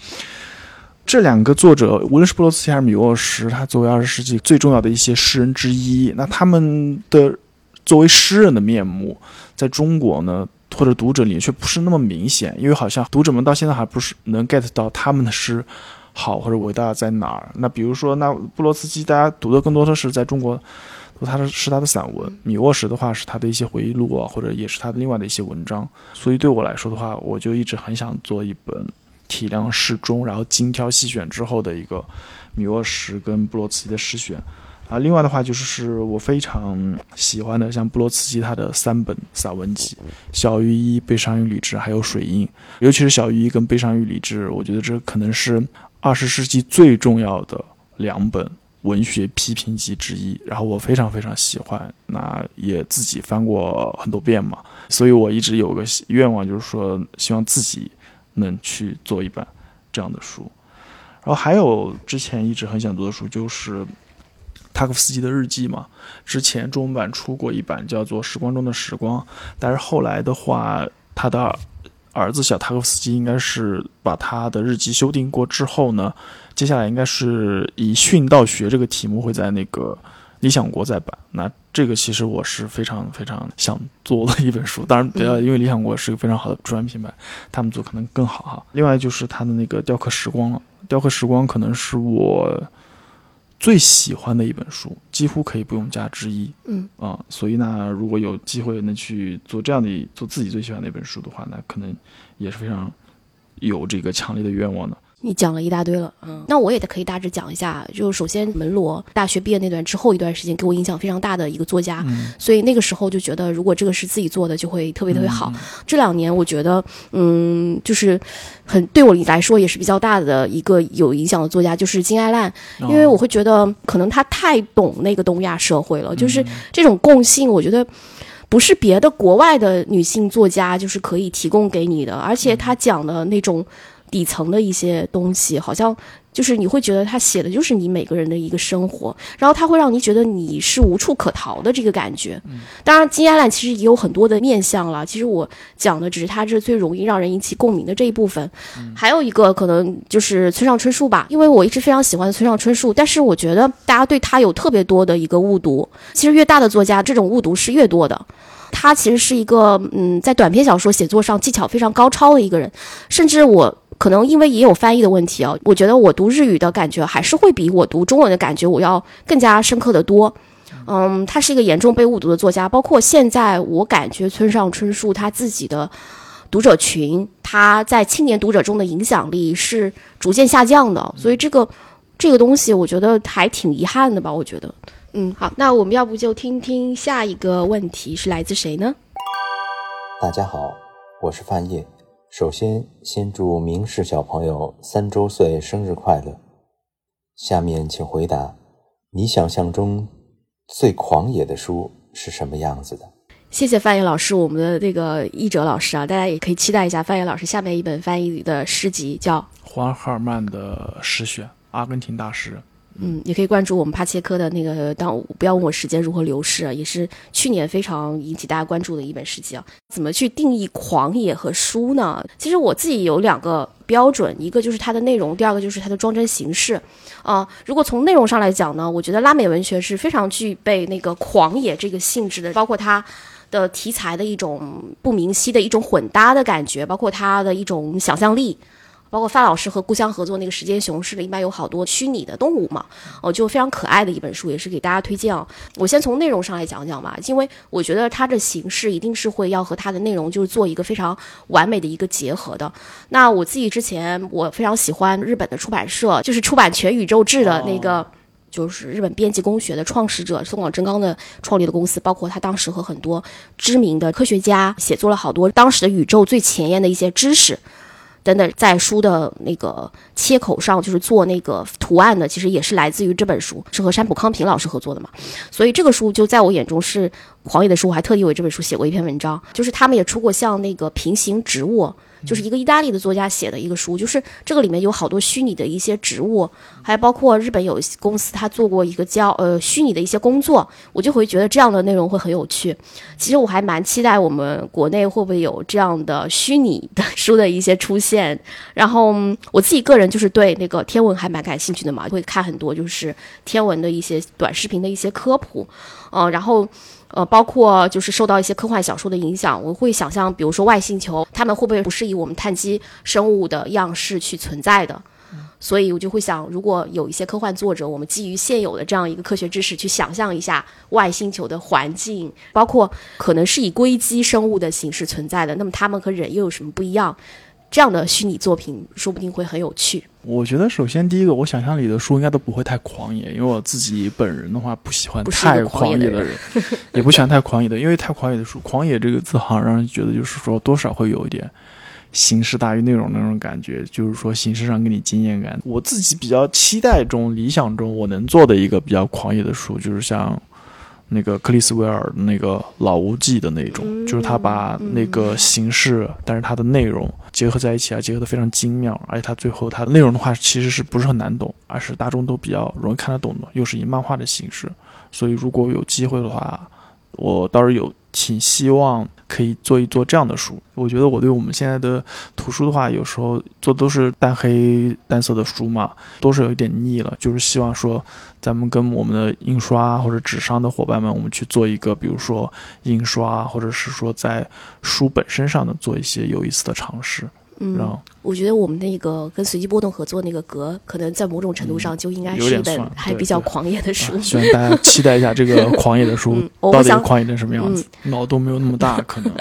这两个作者，无论是布罗斯基还是米沃什，他作为二十世纪最重要的一些诗人之一，那他们的作为诗人的面目，在中国呢，或者读者里却不是那么明显，因为好像读者们到现在还不是能 get 到他们的诗好或者伟大在哪儿。那比如说，那布罗斯基大家读的更多的是在中国。它的是他的散文；米沃什的话是他的一些回忆录啊，或者也是他的另外的一些文章。所以对我来说的话，我就一直很想做一本体量适中，然后精挑细选之后的一个米沃什跟布罗茨基的诗选。啊，另外的话就是是我非常喜欢的，像布罗茨基他的三本散文集《小于一》《悲伤与理智》还有《水印》，尤其是《小于一》跟《悲伤与理智》，我觉得这可能是二十世纪最重要的两本文学批评集之一。然后我非常非常喜欢，那也自己翻过很多遍嘛，所以我一直有个愿望，就是说希望自己能去做一本这样的书。然后还有之前一直很想做的书就是。塔可夫斯基的日记嘛，之前中文版出过一版叫做《时光中的时光》，但是后来的话，他的儿子小塔可夫斯基应该是把他的日记修订过之后呢，接下来应该是以训道学这个题目会在那个理想国再版。那这个其实我是非常非常想做的一本书，当然，呃，因为理想国是一个非常好的出版品牌，他们做可能更好哈。另外就是他的那个雕刻时光了，雕刻时光可能是我。最喜欢的一本书，几乎可以不用加之一。嗯啊，所以呢，如果有机会能去做这样的做自己最喜欢的一本书的话，那可能也是非常有这个强烈的愿望的。你讲了一大堆了，嗯，那我也可以大致讲一下。就首先，门罗大学毕业那段之后一段时间，给我影响非常大的一个作家，所以那个时候就觉得，如果这个是自己做的，就会特别特别好。这两年，我觉得，嗯，就是很对我来说也是比较大的一个有影响的作家，就是金爱烂，因为我会觉得，可能他太懂那个东亚社会了，就是这种共性，我觉得不是别的国外的女性作家就是可以提供给你的，而且他讲的那种。底层的一些东西，好像就是你会觉得他写的就是你每个人的一个生活，然后他会让你觉得你是无处可逃的这个感觉。当然，金亚兰其实也有很多的面相了。其实我讲的只是他这最容易让人引起共鸣的这一部分。还有一个可能就是村上春树吧，因为我一直非常喜欢村上春树，但是我觉得大家对他有特别多的一个误读。其实越大的作家，这种误读是越多的。他其实是一个嗯，在短篇小说写作上技巧非常高超的一个人，甚至我。可能因为也有翻译的问题啊，我觉得我读日语的感觉还是会比我读中文的感觉我要更加深刻的多。嗯，他是一个严重被误读的作家，包括现在我感觉村上春树他自己的读者群，他在青年读者中的影响力是逐渐下降的，所以这个这个东西我觉得还挺遗憾的吧。我觉得，嗯，好，那我们要不就听听下一个问题是来自谁呢？大家好，我是范晔。首先，先祝明世小朋友三周岁生日快乐。下面请回答：你想象中最狂野的书是什么样子的？谢谢范野老师，我们的那个译者老师啊，大家也可以期待一下范野老师下面一本翻译的诗集，叫《黄赫尔曼的诗选》，阿根廷大诗。嗯，也可以关注我们帕切科的那个。当不要问我时间如何流逝啊，也是去年非常引起大家关注的一本诗集啊。怎么去定义狂野和书呢？其实我自己有两个标准，一个就是它的内容，第二个就是它的装帧形式。啊，如果从内容上来讲呢，我觉得拉美文学是非常具备那个狂野这个性质的，包括它的题材的一种不明晰的一种混搭的感觉，包括它的一种想象力。包括范老师和故乡合作那个《时间熊市》里面有好多虚拟的动物嘛，哦，就非常可爱的一本书，也是给大家推荐哦。我先从内容上来讲讲吧，因为我觉得它的形式一定是会要和它的内容就是做一个非常完美的一个结合的。那我自己之前我非常喜欢日本的出版社，就是出版《全宇宙志》的那个，就是日本编辑工学的创始者松广真刚的创立的公司，包括他当时和很多知名的科学家写作了好多当时的宇宙最前沿的一些知识。等等，在书的那个切口上，就是做那个图案的，其实也是来自于这本书，是和山浦康平老师合作的嘛。所以这个书就在我眼中是狂野的书，我还特地为这本书写过一篇文章。就是他们也出过像那个平行植物。就是一个意大利的作家写的一个书，就是这个里面有好多虚拟的一些植物，还包括日本有些公司他做过一个叫呃虚拟的一些工作，我就会觉得这样的内容会很有趣。其实我还蛮期待我们国内会不会有这样的虚拟的 书的一些出现。然后我自己个人就是对那个天文还蛮感兴趣的嘛，会看很多就是天文的一些短视频的一些科普，嗯，然后。呃，包括就是受到一些科幻小说的影响，我会想象，比如说外星球，他们会不会不是以我们碳基生物的样式去存在的？所以我就会想，如果有一些科幻作者，我们基于现有的这样一个科学知识去想象一下外星球的环境，包括可能是以硅基生物的形式存在的，那么他们和人又有什么不一样？这样的虚拟作品说不定会很有趣。我觉得首先第一个，我想象里的书应该都不会太狂野，因为我自己本人的话不喜欢太狂野的人，也不喜欢太狂野的，因为太狂野的书，狂野这个字好像让人觉得就是说多少会有一点形式大于内容那种感觉，就是说形式上给你惊艳感。我自己比较期待中、理想中我能做的一个比较狂野的书，就是像。那个克里斯维尔那个老无忌的那种，就是他把那个形式，但是他的内容结合在一起啊，结合的非常精妙，而且他最后他的内容的话，其实是不是很难懂，而是大众都比较容易看得懂的，又是以漫画的形式，所以如果有机会的话，我倒是有挺希望。可以做一做这样的书，我觉得我对我们现在的图书的话，有时候做都是淡黑淡色的书嘛，都是有一点腻了。就是希望说，咱们跟我们的印刷或者纸商的伙伴们，我们去做一个，比如说印刷，或者是说在书本身上的做一些有意思的尝试。嗯，我觉得我们那个跟随机波动合作那个格，可能在某种程度上就应该是一本还比较狂野的书。希望大家期待一下这个 狂野的书到底狂野成什么样子，脑洞没有那么大，可能。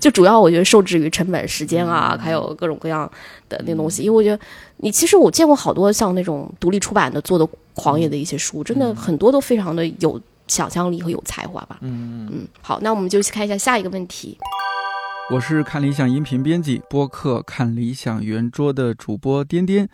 就主要我觉得受制于成本、时间啊，还有各种各样的那东西。因为我觉得你其实我见过好多像那种独立出版的做的狂野的一些书，真的很多都非常的有想象力和有才华吧。嗯嗯。好，那我们就去看一下下一个问题。我是看理想音频编辑播客看理想圆桌的主播颠颠，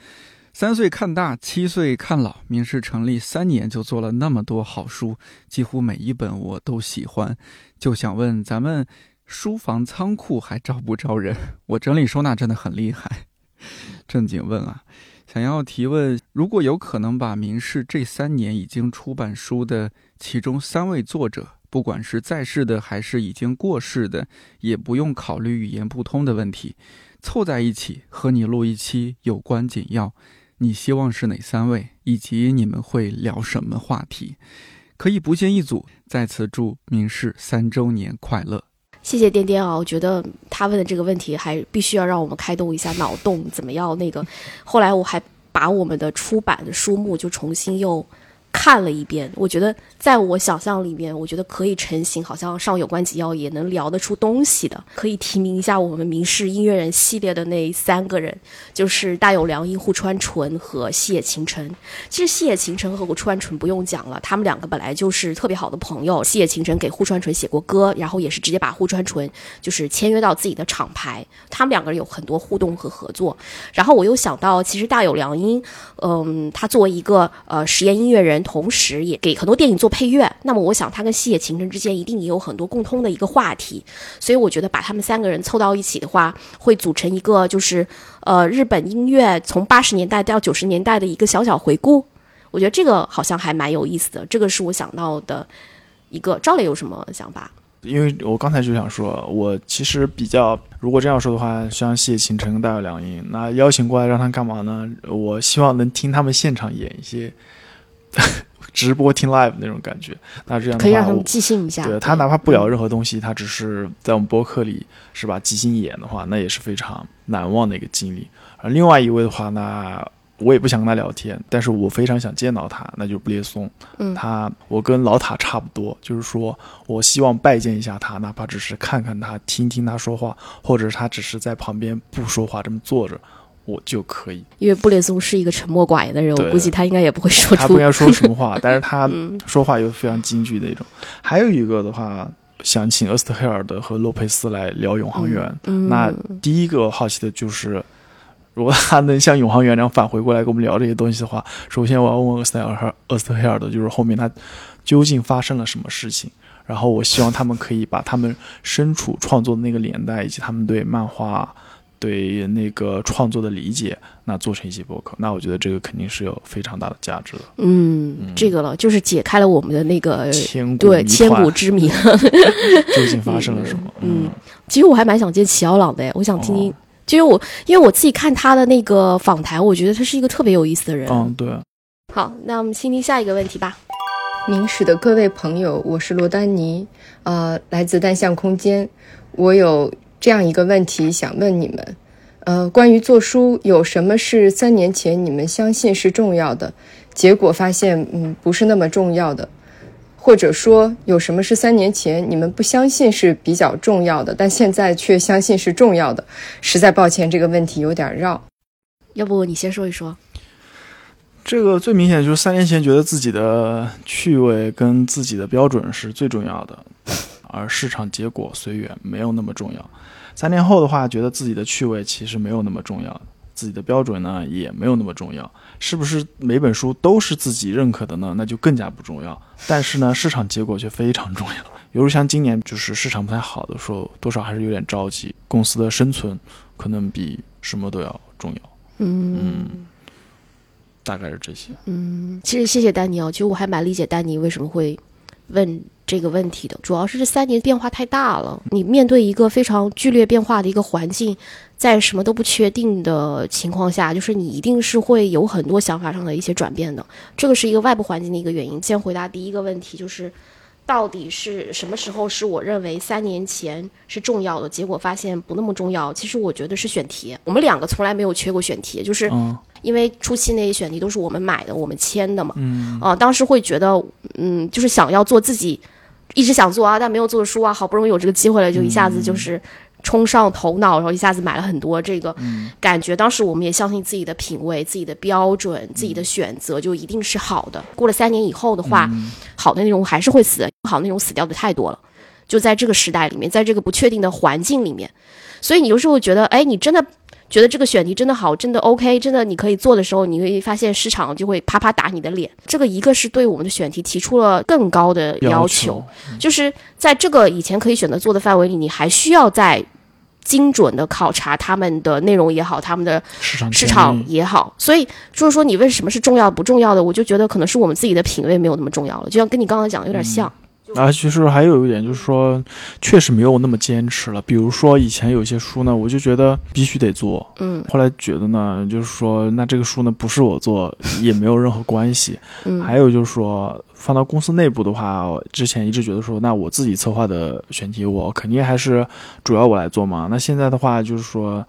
三岁看大，七岁看老，明世成立三年就做了那么多好书，几乎每一本我都喜欢，就想问咱们书房仓库还招不招人？我整理收纳真的很厉害，正经问啊，想要提问，如果有可能把明世这三年已经出版书的其中三位作者。不管是在世的还是已经过世的，也不用考虑语言不通的问题，凑在一起和你录一期有关紧要。你希望是哪三位，以及你们会聊什么话题？可以不限一组。在此祝明世三周年快乐！谢谢颠颠啊，我觉得他问的这个问题还必须要让我们开动一下脑洞，怎么样？那个后来我还把我们的出版的书目就重新又。看了一遍，我觉得在我想象里面，我觉得可以成型，好像上有关紧要也能聊得出东西的，可以提名一下我们明世音乐人系列的那三个人，就是大有良音、户川纯和细野晴臣。其实细野晴臣和户川纯不用讲了，他们两个本来就是特别好的朋友。细野晴臣给户川纯写过歌，然后也是直接把户川纯就是签约到自己的厂牌，他们两个人有很多互动和合作。然后我又想到，其实大有良音，嗯，他作为一个呃实验音乐人。同时，也给很多电影做配乐。那么，我想他跟西野晴臣之间一定也有很多共通的一个话题。所以，我觉得把他们三个人凑到一起的话，会组成一个就是呃日本音乐从八十年代到九十年代的一个小小回顾。我觉得这个好像还蛮有意思的。这个是我想到的一个。赵磊有什么想法？因为我刚才就想说，我其实比较，如果这样说的话，像谢秦城、大有良音，那邀请过来让他干嘛呢？我希望能听他们现场演一些。直播听 live 那种感觉，那这样可以让他们即兴一下。对他哪怕不聊任何东西，他只是在我们播客里是吧？即兴演的话，那也是非常难忘的一个经历。而另外一位的话，那我也不想跟他聊天，但是我非常想见到他，那就是布列松。嗯，他我跟老塔差不多，就是说我希望拜见一下他，哪怕只是看看他，听听他说话，或者是他只是在旁边不说话这么坐着。我就可以，因为布列松是一个沉默寡言的人，我估计他应该也不会说出。他不应该说什么话，但是他说话又非常京剧的一种。还有一个的话，想请厄斯特黑尔德和洛佩斯来聊《永恒园》。那第一个好奇的就是，如果他能像《永恒园》那样返回过来跟我们聊这些东西的话，首先我要问厄斯特尔厄斯特黑尔德，就是后面他究竟发生了什么事情？然后我希望他们可以把他们身处创作的那个年代，以及他们对漫画。对那个创作的理解，那做成一期播客，那我觉得这个肯定是有非常大的价值的。嗯，这个了，就是解开了我们的那个千对千古之谜 究竟发生了什么？嗯，其实我还蛮想见齐奥朗的，我想听听，其实我因为我自己看他的那个访谈，我觉得他是一个特别有意思的人。嗯，对。好，那我们听听下一个问题吧。明史的各位朋友，我是罗丹尼，呃，来自单向空间，我有。这样一个问题想问你们，呃，关于做书，有什么是三年前你们相信是重要的，结果发现嗯不是那么重要的？或者说，有什么是三年前你们不相信是比较重要的，但现在却相信是重要的？实在抱歉，这个问题有点绕。要不你先说一说。这个最明显就是三年前觉得自己的趣味跟自己的标准是最重要的，而市场结果随缘没有那么重要。三年后的话，觉得自己的趣味其实没有那么重要，自己的标准呢也没有那么重要。是不是每本书都是自己认可的呢？那就更加不重要。但是呢，市场结果却非常重要。比如像今年就是市场不太好的时候，多少还是有点着急。公司的生存可能比什么都要重要。嗯，大概是这些。嗯，其实谢谢丹尼哦，其实我还蛮理解丹尼为什么会问。这个问题的主要是这三年变化太大了，你面对一个非常剧烈变化的一个环境，在什么都不确定的情况下，就是你一定是会有很多想法上的一些转变的。这个是一个外部环境的一个原因。先回答第一个问题，就是到底是什么时候是我认为三年前是重要的，结果发现不那么重要。其实我觉得是选题，我们两个从来没有缺过选题，就是。因为初期那些选题都是我们买的，我们签的嘛。嗯。啊，当时会觉得，嗯，就是想要做自己一直想做啊，但没有做的书啊，好不容易有这个机会了，就一下子就是冲上头脑，然后一下子买了很多。这个感觉，当时我们也相信自己的品味、自己的标准、自己的选择就一定是好的。过了三年以后的话，好的内容还是会死，不好内容死掉的太多了。就在这个时代里面，在这个不确定的环境里面，所以你有时候觉得，哎，你真的。觉得这个选题真的好，真的 OK，真的你可以做的时候，你会发现市场就会啪啪打你的脸。这个一个是对我们的选题提出了更高的要求，就是在这个以前可以选择做的范围里，你还需要在精准的考察他们的内容也好，他们的市场市场也好。所以就是说，你问什么是重要不重要的，我就觉得可能是我们自己的品味没有那么重要了，就像跟你刚刚讲的有点像。啊，其实还有一点就是说，确实没有那么坚持了。比如说以前有些书呢，我就觉得必须得做，嗯，后来觉得呢，就是说那这个书呢不是我做也没有任何关系。嗯，还有就是说放到公司内部的话，之前一直觉得说，那我自己策划的选题，我肯定还是主要我来做嘛。那现在的话就是说，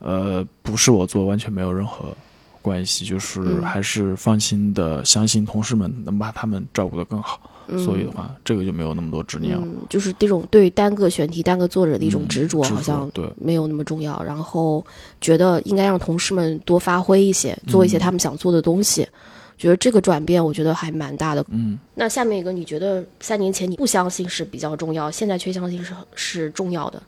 呃，不是我做，完全没有任何关系，就是还是放心的相信同事们能把他们照顾得更好。所以的话，这个就没有那么多执念了。就是这种对单个选题、单个作者的一种执着，好像对没有那么重要。然后觉得应该让同事们多发挥一些，做一些他们想做的东西。觉得这个转变，我觉得还蛮大的。嗯。那下面一个，你觉得三年前你不相信是比较重要，现在却相信是是重要的？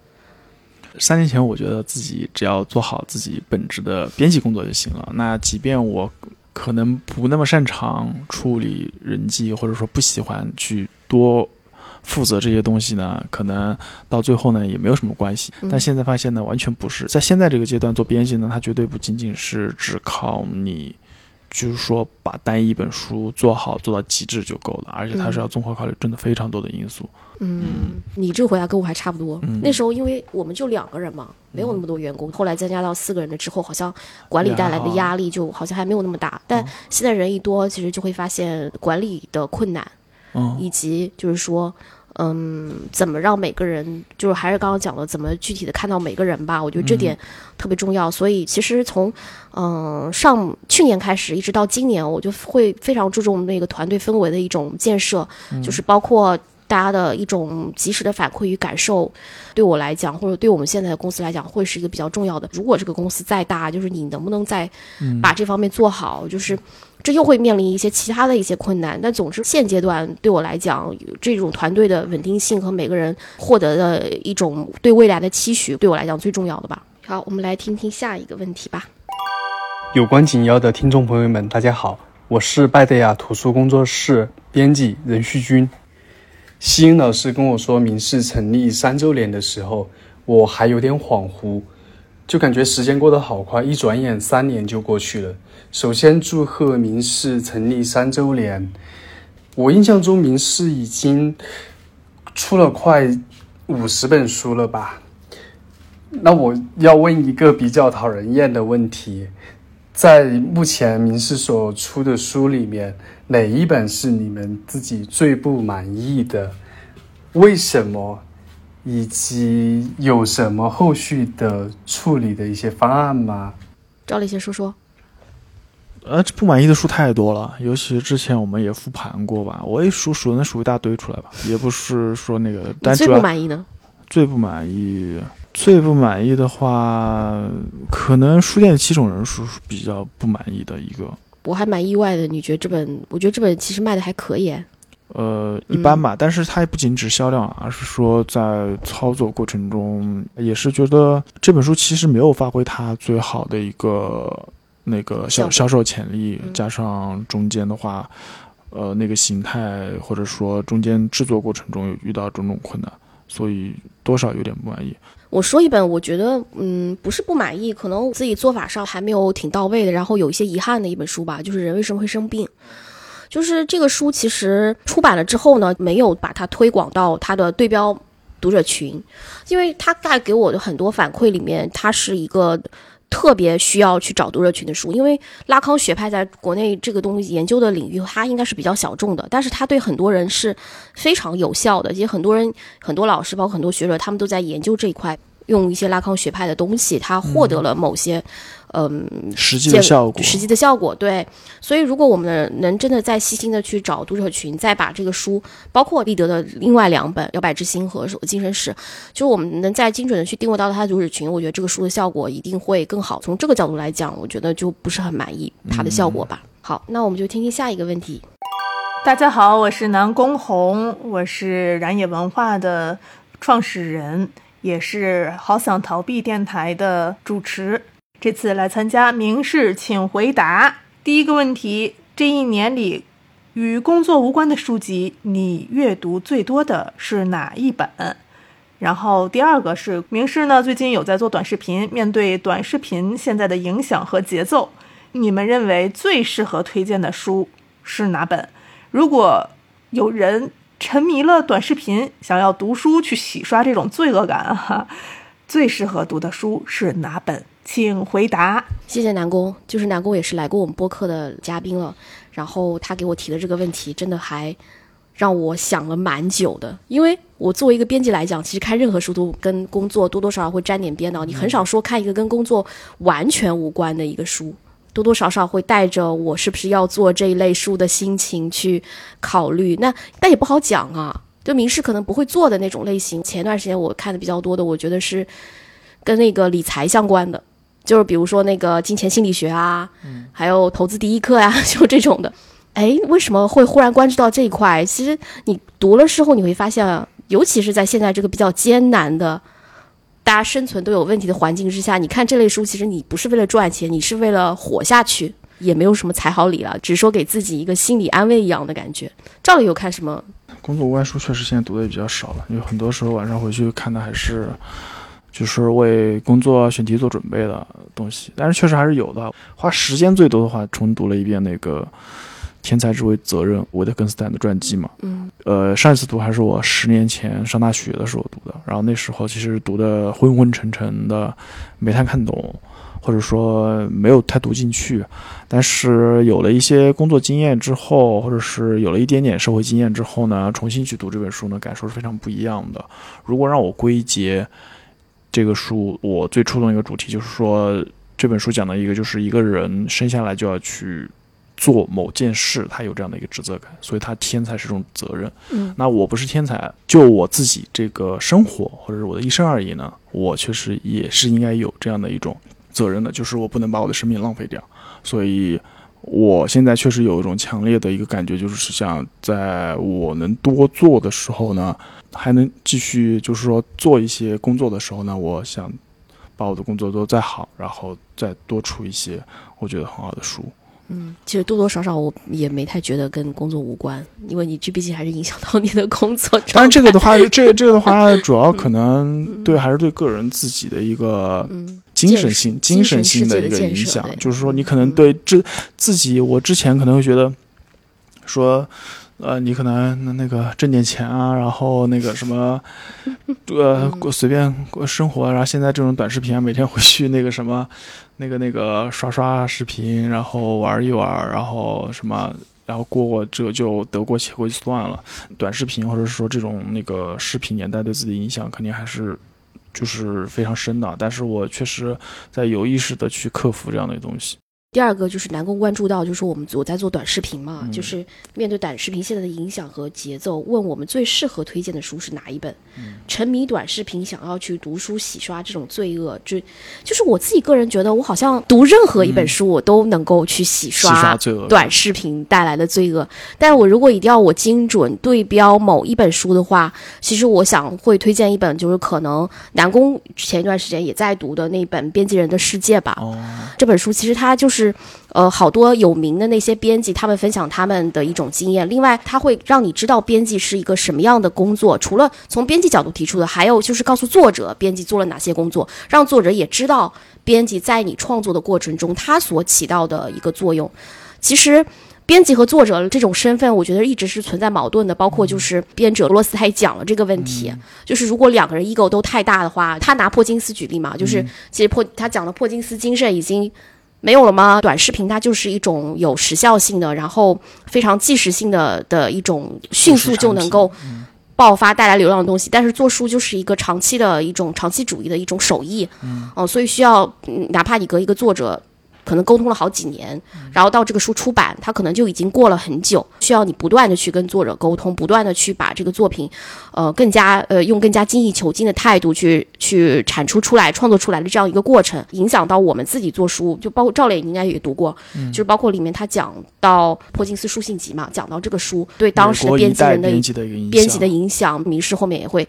三年前我觉得自己只要做好自己本职的编辑工作就行了。那即便我。可能不那么擅长处理人际，或者说不喜欢去多负责这些东西呢？可能到最后呢也没有什么关系。但现在发现呢，完全不是。在现在这个阶段做编辑呢，它绝对不仅仅是只靠你，就是说把单一本书做好做到极致就够了，而且它是要综合考虑真的非常多的因素。嗯，你这个回答跟我还差不多。那时候因为我们就两个人嘛，没有那么多员工。后来增加到四个人了之后，好像管理带来的压力就好像还没有那么大。但现在人一多，其实就会发现管理的困难，以及就是说，嗯，怎么让每个人，就是还是刚刚讲的，怎么具体的看到每个人吧。我觉得这点特别重要。所以其实从嗯上去年开始，一直到今年，我就会非常注重那个团队氛围的一种建设，就是包括。大家的一种及时的反馈与感受，对我来讲，或者对我们现在的公司来讲，会是一个比较重要的。如果这个公司再大，就是你能不能再把这方面做好，就是这又会面临一些其他的一些困难。但总之，现阶段对我来讲，这种团队的稳定性和每个人获得的一种对未来的期许，对我来讲最重要的吧。好，我们来听听下一个问题吧。有关紧要的听众朋友们，大家好，我是拜德雅图书工作室编辑任旭军。西英老师跟我说明世成立三周年的时候，我还有点恍惚，就感觉时间过得好快，一转眼三年就过去了。首先祝贺明世成立三周年。我印象中明世已经出了快五十本书了吧？那我要问一个比较讨人厌的问题，在目前明世所出的书里面。哪一本是你们自己最不满意的？为什么？以及有什么后续的处理的一些方案吗？赵立先说说。呃，这不满意的书太多了，尤其之前我们也复盘过吧，我一数数能数一大堆出来吧，也不是说那个。但最不满意呢？最不满意，最不满意的话，可能书店的七种人数是比较不满意的一个。我还蛮意外的，你觉得这本？我觉得这本其实卖的还可以。呃，一般吧，但是它也不仅指销量，而是说在操作过程中，也是觉得这本书其实没有发挥它最好的一个那个销销售潜力，加上中间的话，呃，那个形态或者说中间制作过程中有遇到种种困难，所以多少有点不满意。我说一本，我觉得嗯，不是不满意，可能自己做法上还没有挺到位的，然后有一些遗憾的一本书吧，就是人为什么会生病。就是这个书其实出版了之后呢，没有把它推广到它的对标读者群，因为它带给我的很多反馈里面，它是一个特别需要去找读者群的书。因为拉康学派在国内这个东西研究的领域，它应该是比较小众的，但是它对很多人是非常有效的。也很多人、很多老师，包括很多学者，他们都在研究这一块，用一些拉康学派的东西，他获得了某些。嗯，实际的效果，实际的效果，对。所以，如果我们能真的再细心的去找读者群，再把这个书，包括立德的另外两本《摇摆之心》和《手精神史》，就是我们能再精准的去定位到他的读者群，我觉得这个书的效果一定会更好。从这个角度来讲，我觉得就不是很满意它的效果吧。好，那我们就听听下一个问题。大家好，我是南宫红，我是燃野文化的创始人，也是好想逃避电台的主持。这次来参加明示，请回答第一个问题：这一年里，与工作无关的书籍，你阅读最多的是哪一本？然后第二个是明示呢？最近有在做短视频，面对短视频现在的影响和节奏，你们认为最适合推荐的书是哪本？如果有人沉迷了短视频，想要读书去洗刷这种罪恶感，哈，最适合读的书是哪本？请回答。谢谢南宫，就是南宫也是来过我们播客的嘉宾了。然后他给我提的这个问题，真的还让我想了蛮久的。因为我作为一个编辑来讲，其实看任何书都跟工作多多少少会沾点边的。你很少说看一个跟工作完全无关的一个书，多多少少会带着我是不是要做这一类书的心情去考虑。那但也不好讲啊，就明示可能不会做的那种类型。前段时间我看的比较多的，我觉得是跟那个理财相关的。就是比如说那个金钱心理学啊，还有投资第一课呀，就这种的。哎，为什么会忽然关注到这一块？其实你读了之后，你会发现，尤其是在现在这个比较艰难的、大家生存都有问题的环境之下，你看这类书，其实你不是为了赚钱，你是为了活下去，也没有什么才好理了，只是说给自己一个心理安慰一样的感觉。赵理有看什么？工作无关书确实现在读的也比较少了，因为很多时候晚上回去看的还是。就是为工作选题做准备的东西，但是确实还是有的。花时间最多的话，重读了一遍那个《天才之为责任》维特根斯坦的传记嘛。嗯。呃，上一次读还是我十年前上大学的时候读的，然后那时候其实读的昏昏沉沉的，没太看懂，或者说没有太读进去。但是有了一些工作经验之后，或者是有了一点点社会经验之后呢，重新去读这本书呢，感受是非常不一样的。如果让我归结，这个书我最触动一个主题就是说，这本书讲的一个就是一个人生下来就要去做某件事，他有这样的一个职责感，所以他天才是种责任。嗯，那我不是天才，就我自己这个生活或者是我的一生而言呢，我确实也是应该有这样的一种责任的，就是我不能把我的生命浪费掉。所以我现在确实有一种强烈的一个感觉，就是想在我能多做的时候呢。还能继续，就是说做一些工作的时候呢，我想把我的工作做再好，然后再多出一些我觉得很好的书。嗯，其实多多少少我也没太觉得跟工作无关，因为你这毕竟还是影响到你的工作。当然，这个的话，这个这个的话，主要可能对还是对个人自己的一个精神性、精神性的一个影响。就是说，你可能对这自己，我之前可能会觉得说。呃，你可能那那个挣点钱啊，然后那个什么，呃，随便过生活。然后现在这种短视频啊，每天回去那个什么，那个那个刷刷视频，然后玩一玩，然后什么然后过过这就得过且过就算了。短视频或者是说这种那个视频年代对自己的影响，肯定还是就是非常深的。但是我确实在有意识的去克服这样的东西。第二个就是南宫关注到，就是我们我在做短视频嘛，就是面对短视频现在的影响和节奏，问我们最适合推荐的书是哪一本？沉迷短视频想要去读书洗刷这种罪恶，就就是我自己个人觉得，我好像读任何一本书，我都能够去洗刷短视频带来的罪恶。但是我如果一定要我精准对标某一本书的话，其实我想会推荐一本，就是可能南宫前一段时间也在读的那本《编辑人的世界》吧。这本书其实它就是。是，呃，好多有名的那些编辑，他们分享他们的一种经验。另外，他会让你知道编辑是一个什么样的工作。除了从编辑角度提出的，还有就是告诉作者编辑做了哪些工作，让作者也知道编辑在你创作的过程中他所起到的一个作用。其实，编辑和作者这种身份，我觉得一直是存在矛盾的。包括就是编者罗斯他也讲了这个问题，就是如果两个人 ego 都太大的话，他拿珀金斯举例嘛，就是其实珀他讲的珀金斯精神已经。没有了吗？短视频它就是一种有时效性的，然后非常即时性的的一种迅速就能够爆发带来流量的东西。但是做书就是一个长期的一种长期主义的一种手艺，嗯，所以需要哪怕你隔一个作者。可能沟通了好几年，然后到这个书出版，它可能就已经过了很久，需要你不断的去跟作者沟通，不断的去把这个作品，呃，更加呃用更加精益求精的态度去去产出出来、创作出来的这样一个过程，影响到我们自己做书，就包括赵磊，你应该也读过，就是包括里面他讲到珀金斯书信集嘛，讲到这个书对当时的编辑人的编辑的影响，名士后面也会。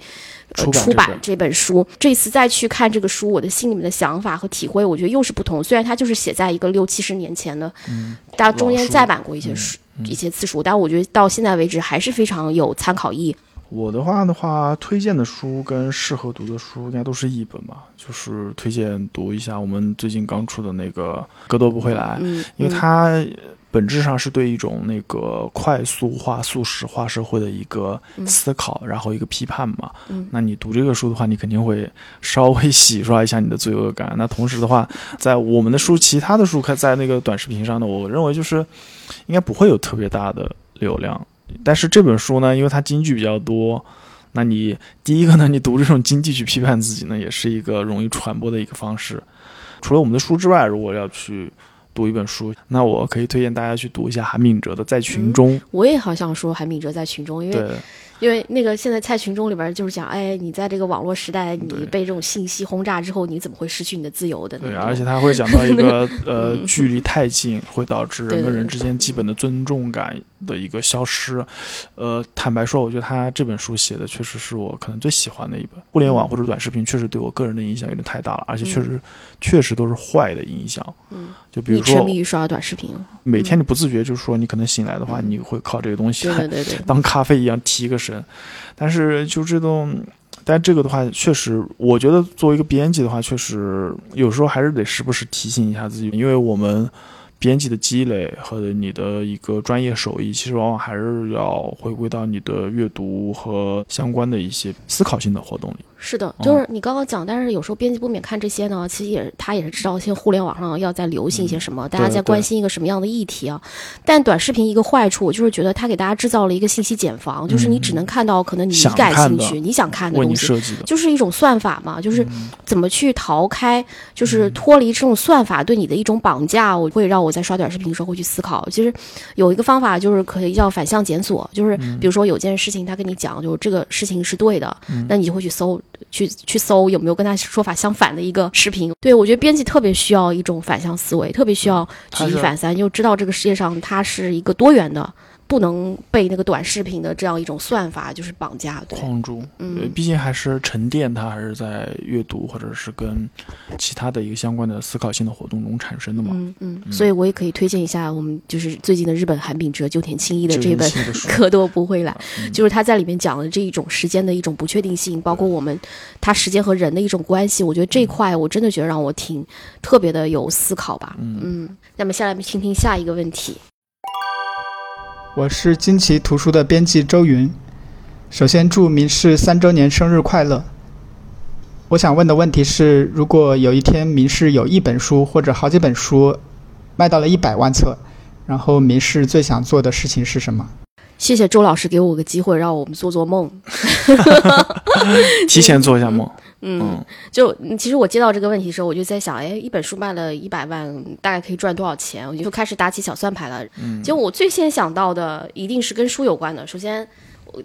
出版这本书，这次再去看这个书，我的心里面的想法和体会，我觉得又是不同。虽然它就是写在一个六七十年前的，嗯，但中间再版过一些书，一些次数，但我觉得到现在为止还是非常有参考意义。我的话的话，推荐的书跟适合读的书应该都是一本吧，就是推荐读一下我们最近刚出的那个《格斗不会来》，嗯，因为它。本质上是对一种那个快速化、速食化社会的一个思考，然后一个批判嘛。嗯那你读这个书的话，你肯定会稍微洗刷一下你的罪恶感。那同时的话，在我们的书、其他的书，看在那个短视频上呢，我认为就是应该不会有特别大的流量。但是这本书呢，因为它金句比较多，那你第一个呢，你读这种金句去批判自己呢，也是一个容易传播的一个方式。除了我们的书之外，如果要去。读一本书，那我可以推荐大家去读一下韩敏哲的《在群中》。我也好想说韩敏哲在群中，因为。因为那个现在在群中里边就是讲，哎，你在这个网络时代，你被这种信息轰炸之后，你怎么会失去你的自由的？对，而且他会讲到一个呃，距离太近会导致人跟人之间基本的尊重感的一个消失。呃，坦白说，我觉得他这本书写的确实是我可能最喜欢的一本。互联网或者短视频确实对我个人的影响有点太大了，而且确实确实都是坏的影响。嗯，就比如说沉迷于刷短视频，每天你不自觉就是说你可能醒来的话，你会靠这个东西对对对 当咖啡一样提个神。但是就这种，但这个的话，确实，我觉得作为一个编辑的话，确实有时候还是得时不时提醒一下自己，因为我们。编辑的积累和你的一个专业手艺，其实往往还是要回归到你的阅读和相关的一些思考性的活动里。是的，就是你刚刚讲，但是有时候编辑不免看这些呢，其实也他也是知道现在互联网上要在流行一些什么，大家在关心一个什么样的议题啊。但短视频一个坏处就是觉得它给大家制造了一个信息茧房，就是你只能看到可能你感兴趣、你想看的东西，就是一种算法嘛，就是怎么去逃开，就是脱离这种算法对你的一种绑架，我会让我。在刷短视频的时候会去思考，其实有一个方法就是可以叫反向检索，就是比如说有件事情他跟你讲，就是这个事情是对的，那你就会去搜，去去搜有没有跟他说法相反的一个视频。对我觉得编辑特别需要一种反向思维，特别需要举一反三，又知道这个世界上它是一个多元的。不能被那个短视频的这样一种算法就是绑架、框住。嗯，毕竟还是沉淀，它还是在阅读或者是跟其他的一个相关的思考性的活动中产生的嘛。嗯嗯。所以我也可以推荐一下我们就是最近的日本韩炳哲、鸠田清一的这本 《可多不会来》，就是他在里面讲的这一种时间的一种不确定性，包括我们他时间和人的一种关系。我觉得这一块我真的觉得让我挺特别的有思考吧。嗯。那么下来听听下一个问题。我是惊奇图书的编辑周云。首先祝明世三周年生日快乐。我想问的问题是：如果有一天明世有一本书或者好几本书卖到了一百万册，然后民视最想做的事情是什么？谢谢周老师给我个机会，让我们做做梦，提前做一下梦。嗯，就其实我接到这个问题的时候，我就在想，哎，一本书卖了一百万，大概可以赚多少钱？我就开始打起小算盘了。嗯，就我最先想到的，一定是跟书有关的。首先。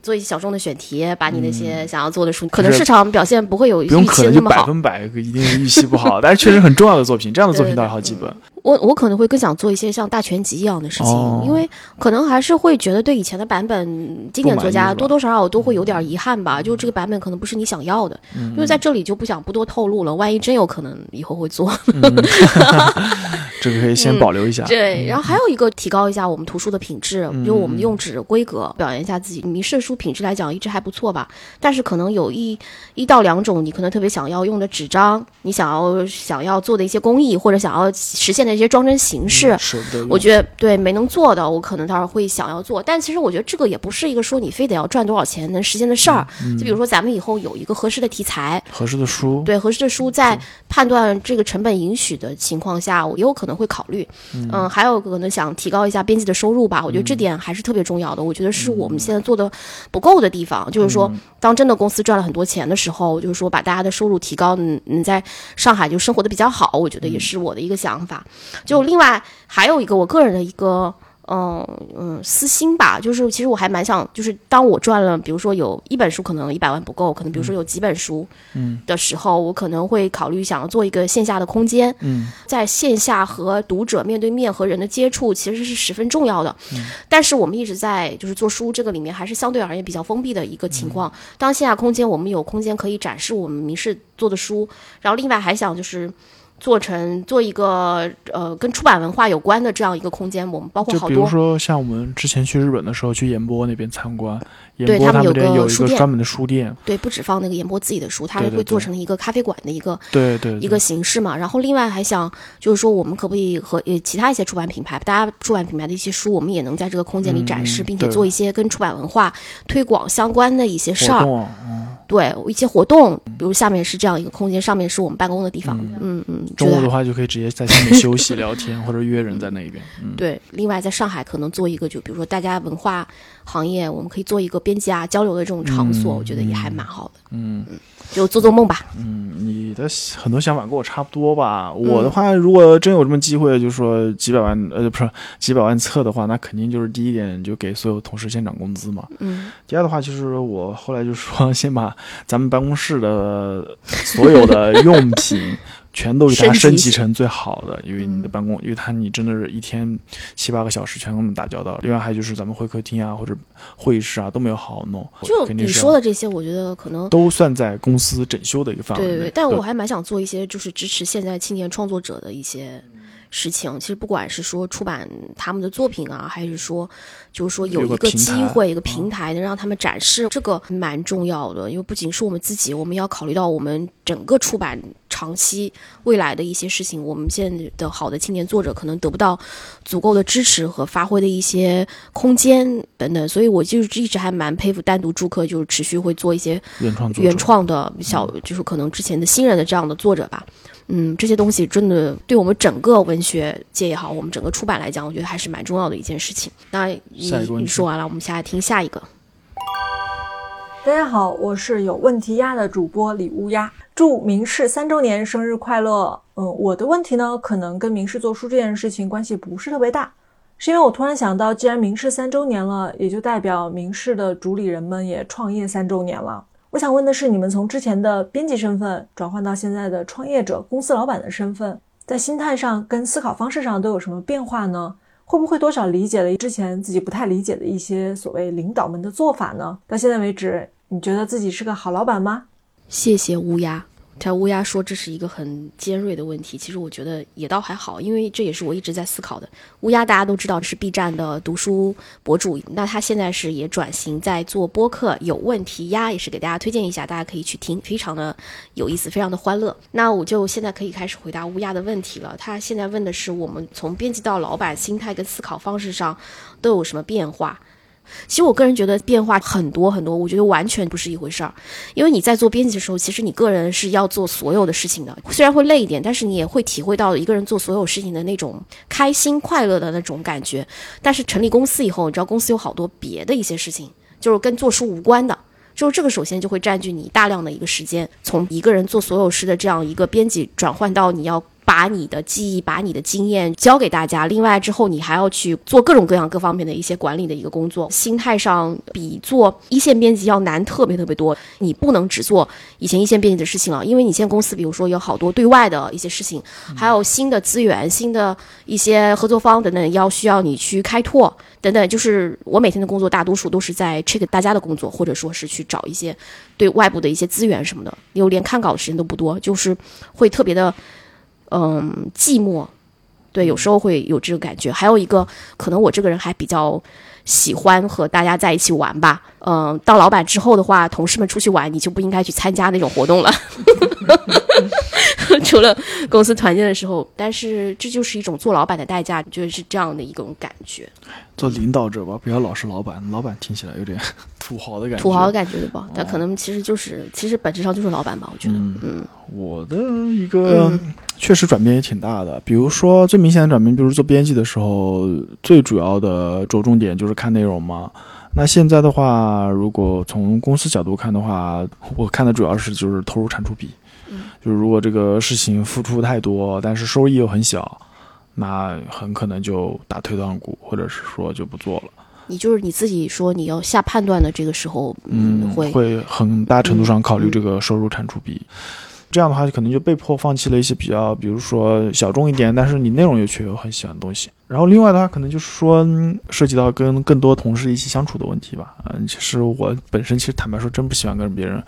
做一些小众的选题，把你那些想要做的书，可能市场表现不会有预期那么好。百分百一定预期不好，但是确实很重要的作品，这样的作品倒是好几本。我我可能会更想做一些像大全集一样的事情，因为可能还是会觉得对以前的版本经典作家多多少少都会有点遗憾吧。就这个版本可能不是你想要的，因为在这里就不想不多透露了，万一真有可能以后会做。这个可以先保留一下。对，然后还有一个提高一下我们图书的品质，比如我们用纸规格表扬一下自己。迷社书品质来讲一直还不错吧，但是可能有一一到两种你可能特别想要用的纸张，你想要想要做的一些工艺或者想要实现的。一些装帧形式，我觉得对没能做的，我可能倒是会想要做。但其实我觉得这个也不是一个说你非得要赚多少钱能实现的事儿。就比如说咱们以后有一个合适的题材、合适的书，对合适的书，在判断这个成本允许的情况下，我也有可能会考虑。嗯，还有可能想提高一下编辑的收入吧。我觉得这点还是特别重要的。我觉得是我们现在做的不够的地方，就是说，当真的公司赚了很多钱的时候，就是说把大家的收入提高，你你，在上海就生活的比较好。我觉得也是我的一个想法。就另外还有一个我个人的一个嗯嗯私心吧，就是其实我还蛮想，就是当我赚了，比如说有一本书可能一百万不够，可能比如说有几本书嗯的时候，我可能会考虑想要做一个线下的空间，嗯，在线下和读者面对面和人的接触其实是十分重要的，但是我们一直在就是做书这个里面还是相对而言比较封闭的一个情况。当线下空间我们有空间可以展示我们名士做的书，然后另外还想就是。做成做一个呃跟出版文化有关的这样一个空间，我们包括好多，比如说像我们之前去日本的时候去演播那边参观，对他们有个书店，专门的书店，对，不止放那个演播自己的书，他会做成一个咖啡馆的一个对对一个形式嘛。然后另外还想就是说，我们可不可以和呃其他一些出版品牌，大家出版品牌的一些书，我们也能在这个空间里展示，并且做一些跟出版文化推广相关的一些事儿。对一些活动，比如下面是这样一个空间，上面是我们办公的地方。嗯嗯。中午的话就可以直接在下面休息聊天，或者约人在那边。对，另外在上海可能做一个，就比如说大家文化行业，我们可以做一个编辑啊交流的这种场所，我觉得也还蛮好的。嗯嗯。就做做梦吧。嗯，你的很多想法跟我差不多吧。我的话，如果真有这么机会，就是说几百万，呃，不是几百万册的话，那肯定就是第一点，就给所有同事先涨工资嘛。嗯。第二的话，就是我后来就说，先把咱们办公室的所有的用品。全都给它升级成最好的，因为你的办公，因为它你真的是一天七八个小时全跟我们打交道。另外还有就是咱们会客厅啊或者会议室啊都没有好好弄。就你说的这些，我觉得可能都算在公司整修的一个范围对对对，但我还蛮想做一些就是支持现在青年创作者的一些。事情其实不管是说出版他们的作品啊，还是说就是说有一个机会、一个平台能让他们展示，这个蛮重要的。因为不仅是我们自己，我们要考虑到我们整个出版长期未来的一些事情。我们现在的好的青年作者可能得不到足够的支持和发挥的一些空间等等，所以我就一直还蛮佩服单独住客，就是持续会做一些原创原创的小，就是可能之前的新人的这样的作者吧。嗯，这些东西真的对我们整个文学界也好，我们整个出版来讲，我觉得还是蛮重要的一件事情。那你你说完了，我们下来听下一个。大家好，我是有问题鸭的主播李乌鸦，祝明世三周年生日快乐。嗯，我的问题呢，可能跟明世做书这件事情关系不是特别大，是因为我突然想到，既然明世三周年了，也就代表明世的主理人们也创业三周年了。我想问的是，你们从之前的编辑身份转换到现在的创业者、公司老板的身份，在心态上跟思考方式上都有什么变化呢？会不会多少理解了之前自己不太理解的一些所谓领导们的做法呢？到现在为止，你觉得自己是个好老板吗？谢谢乌鸦。他乌鸦说这是一个很尖锐的问题，其实我觉得也倒还好，因为这也是我一直在思考的。乌鸦大家都知道是 B 站的读书博主，那他现在是也转型在做播客，有问题鸭也是给大家推荐一下，大家可以去听，非常的有意思，非常的欢乐。那我就现在可以开始回答乌鸦的问题了。他现在问的是我们从编辑到老板心态跟思考方式上都有什么变化？其实我个人觉得变化很多很多，我觉得完全不是一回事儿。因为你在做编辑的时候，其实你个人是要做所有的事情的，虽然会累一点，但是你也会体会到一个人做所有事情的那种开心快乐的那种感觉。但是成立公司以后，你知道公司有好多别的一些事情，就是跟做书无关的，就是这个首先就会占据你大量的一个时间，从一个人做所有事的这样一个编辑转换到你要。把你的记忆、把你的经验教给大家。另外之后，你还要去做各种各样各方面的一些管理的一个工作，心态上比做一线编辑要难特别特别多。你不能只做以前一线编辑的事情了，因为你现在公司，比如说有好多对外的一些事情，还有新的资源、新的一些合作方等等，要需要你去开拓等等。就是我每天的工作，大多数都是在 check 大家的工作，或者说是去找一些对外部的一些资源什么的。因为连看稿的时间都不多，就是会特别的。嗯，寂寞，对，有时候会有这个感觉。还有一个，可能我这个人还比较喜欢和大家在一起玩吧。嗯，当老板之后的话，同事们出去玩，你就不应该去参加那种活动了。除了公司团建的时候，但是这就是一种做老板的代价，就是这样的一种感觉。做领导者吧，不要老是老板，老板听起来有点土豪的感觉。土豪的感觉对吧？他可能其实就是，其实本质上就是老板吧，我觉得。嗯，我的一个确实转变也挺大的。比如说最明显的转变，比如做编辑的时候，最主要的着重点就是看内容嘛。那现在的话，如果从公司角度看的话，我看的主要是就是投入产出比。嗯就是如果这个事情付出太多，但是收益又很小，那很可能就打退堂鼓，或者是说就不做了。你就是你自己说你要下判断的这个时候，嗯，会会很大程度上考虑这个收入产出比。这样的话，可能就被迫放弃了一些比较，比如说小众一点，但是你内容又却有很喜欢的东西。然后另外的话，可能就是说涉及到跟更多同事一起相处的问题吧。嗯，其实我本身其实坦白说，真不喜欢跟别人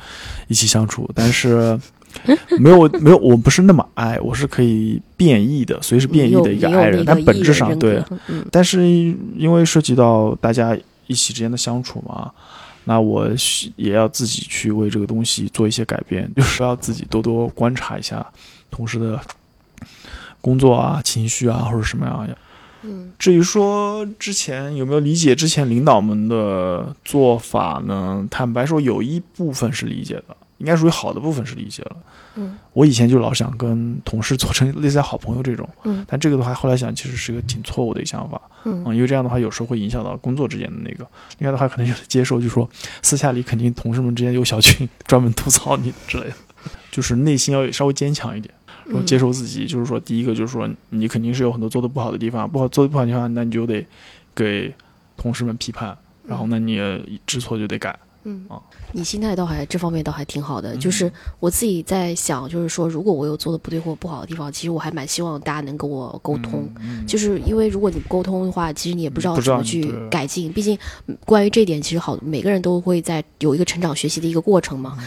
一起相处，但是。没有没有，我不是那么爱，我是可以变异的，随时变异的一个爱人。但本质上对，但是因为涉及到大家一起之间的相处嘛，那我也要自己去为这个东西做一些改变，就是要自己多多观察一下同事的工作啊、情绪啊或者什么样。嗯，至于说之前有没有理解之前领导们的做法呢？坦白说，有一部分是理解的。应该属于好的部分是理解了，嗯，我以前就老想跟同事做成类似好朋友这种，嗯，但这个的话后来想其实是一个挺错误的一个想法，嗯，因为这样的话有时候会影响到工作之间的那个，另外的话可能就是接受，就是说私下里肯定同事们之间有小群专门吐槽你之类的，就是内心要稍微坚强一点，然后接受自己，就是说第一个就是说你肯定是有很多做的不好的地方，不好做的不好的地方，那你就得给同事们批判，然后那你知错就得改。嗯啊，你心态倒还这方面倒还挺好的。就是我自己在想，就是说，如果我有做的不对或不好的地方，其实我还蛮希望大家能跟我沟通。就是因为如果你不沟通的话，其实你也不知道怎么去改进。毕竟关于这点，其实好每个人都会在有一个成长学习的一个过程嘛。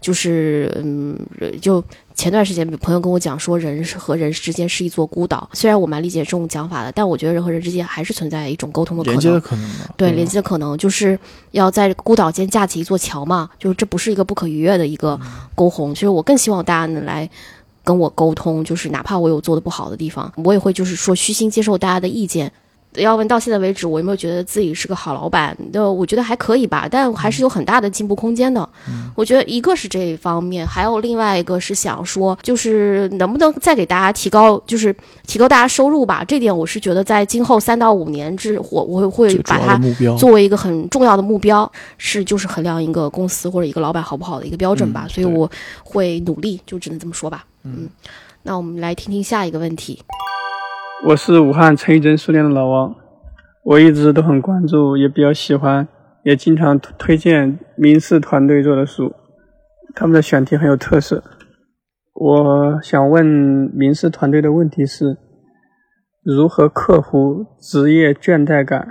就是嗯，就。前段时间，朋友跟我讲说，人是和人之间是一座孤岛。虽然我蛮理解这种讲法的，但我觉得人和人之间还是存在一种沟通的可能。连接的可能对，连接的可能就是要在孤岛间架起一座桥嘛。就是这不是一个不可逾越的一个沟洪。其实我更希望大家能来跟我沟通，就是哪怕我有做的不好的地方，我也会就是说虚心接受大家的意见。要问到现在为止，我有没有觉得自己是个好老板？那我觉得还可以吧，但还是有很大的进步空间的。我觉得一个是这一方面，还有另外一个是想说，就是能不能再给大家提高，就是提高大家收入吧。这点我是觉得在今后三到五年之，我我会把它作为一个很重要的目标，是就是衡量一个公司或者一个老板好不好的一个标准吧。所以我会努力，就只能这么说吧。嗯，那我们来听听下一个问题。我是武汉陈玉珍书店的老王，我一直都很关注，也比较喜欢，也经常推荐名仕团队做的书，他们的选题很有特色。我想问名仕团队的问题是：如何克服职业倦怠感？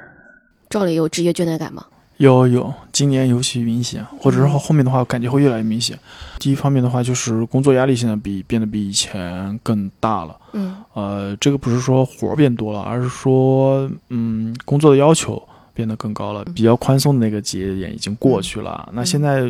赵磊有职业倦怠感吗？有有，今年尤其明显，或者是后面的话，感觉会越来越明显。第一方面的话，就是工作压力现在比变得比以前更大了。嗯，呃，这个不是说活儿变多了，而是说，嗯，工作的要求变得更高了。比较宽松的那个节点已经过去了，那现在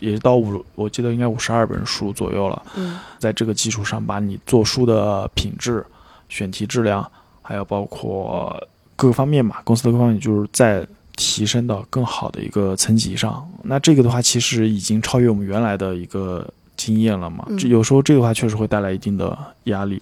也到五，我记得应该五十二本书左右了。嗯，在这个基础上，把你做书的品质、选题质量，还有包括各个方面嘛，公司的各方面，就是在。提升到更好的一个层级上。那这个的话，其实已经超越我们原来的一个经验了嘛。这有时候这个话确实会带来一定的压力。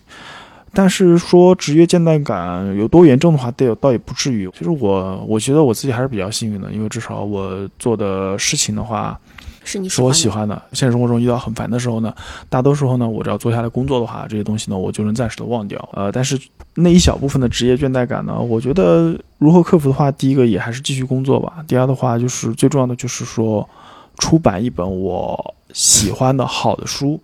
但是说职业倦怠感有多严重的话，倒倒也不至于。其实我我觉得我自己还是比较幸运的，因为至少我做的事情的话，是你是我喜欢的。现实生活中遇到很烦的时候呢，大多时候呢，我只要坐下来工作的话，这些东西呢，我就能暂时的忘掉。呃，但是那一小部分的职业倦怠感呢，我觉得如何克服的话，第一个也还是继续工作吧。第二的话，就是最重要的就是说，出版一本我喜欢的好的书。